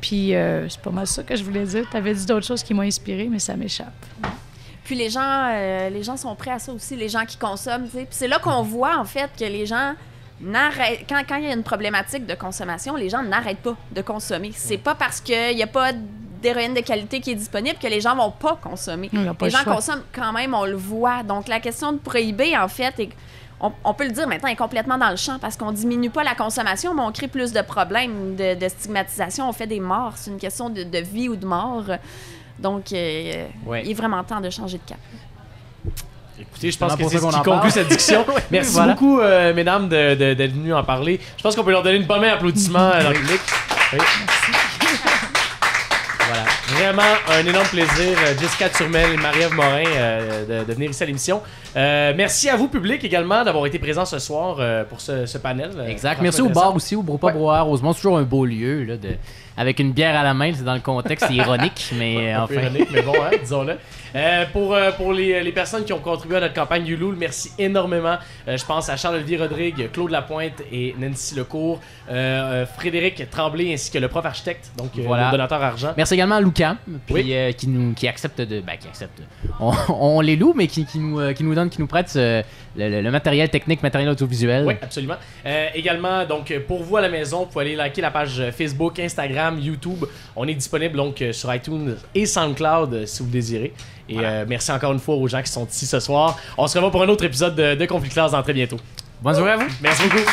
Puis, euh, c'est pas mal ça que je voulais dire. Tu avais dit d'autres choses qui m'ont inspiré, mais ça m'échappe. Puis les gens, euh, les gens sont prêts à ça aussi, les gens qui consomment. tu sais. Puis c'est là qu'on voit en fait que les gens n'arrêtent. Quand, quand il y a une problématique de consommation, les gens n'arrêtent pas de consommer. C'est pas parce qu'il n'y a pas d'héroïne de qualité qui est disponible que les gens vont pas consommer. Pas les le gens choix. consomment quand même, on le voit. Donc la question de prohiber, en fait, est- on, on peut le dire maintenant, est complètement dans le champ parce qu'on diminue pas la consommation, mais on crée plus de problèmes de, de stigmatisation. On fait des morts. C'est une question de, de vie ou de mort. Donc, euh, Ouais. il est vraiment temps de changer de cap. Écoutez, je pense que c'est ce qu'on qui conclut cette discussion. [laughs] Oui, Merci voilà. beaucoup, euh, mesdames, de- d'être venues en parler. Je pense qu'on peut leur donner une bonne main d'applaudissement euh, dans le public. Oui. Voilà. Vraiment un énorme plaisir, euh, Jessica Turmel et Marie-Ève Morin, euh, de, de venir ici à l'émission. Euh, merci à vous, public, également, d'avoir été présents ce soir euh, pour ce, ce panel. euh, Exact. Merci au bar aussi, au Bropa Ouais. Rosemont, c'est toujours un beau lieu, là, de... avec une bière à la main. C'est dans le contexte, c'est ironique, [laughs] mais enfin. ironique, mais bon, hein, disons-le. Euh, pour euh, pour les, les personnes qui ont contribué à notre campagne Ulule, merci énormément. Euh, je pense à Charles-Olivier Rodrigue, Claude Lapointe et Nancy Lecourt, euh, euh, Frédéric Tremblay ainsi que le prof architecte, donc euh, Voilà. le donateur argent. Merci également à Lucam, puis Oui. euh, qui nous qui accepte de ben, qui accepte. On, [laughs] on les loue, mais qui, qui nous euh, qui nous donne, qui nous prête le, le- le matériel technique, matériel audiovisuel. Oui, absolument. Euh, également, donc, euh, pour vous à la maison, vous pouvez aller liker la page euh, Facebook, Instagram, YouTube. On est disponible donc euh, sur iTunes et SoundCloud euh, si vous le désirez. Et euh, merci encore une fois aux gens qui sont ici ce soir. On se revoit pour un autre épisode de, de Conflit Classe dans très bientôt. Bonne soirée à vous. Merci beaucoup.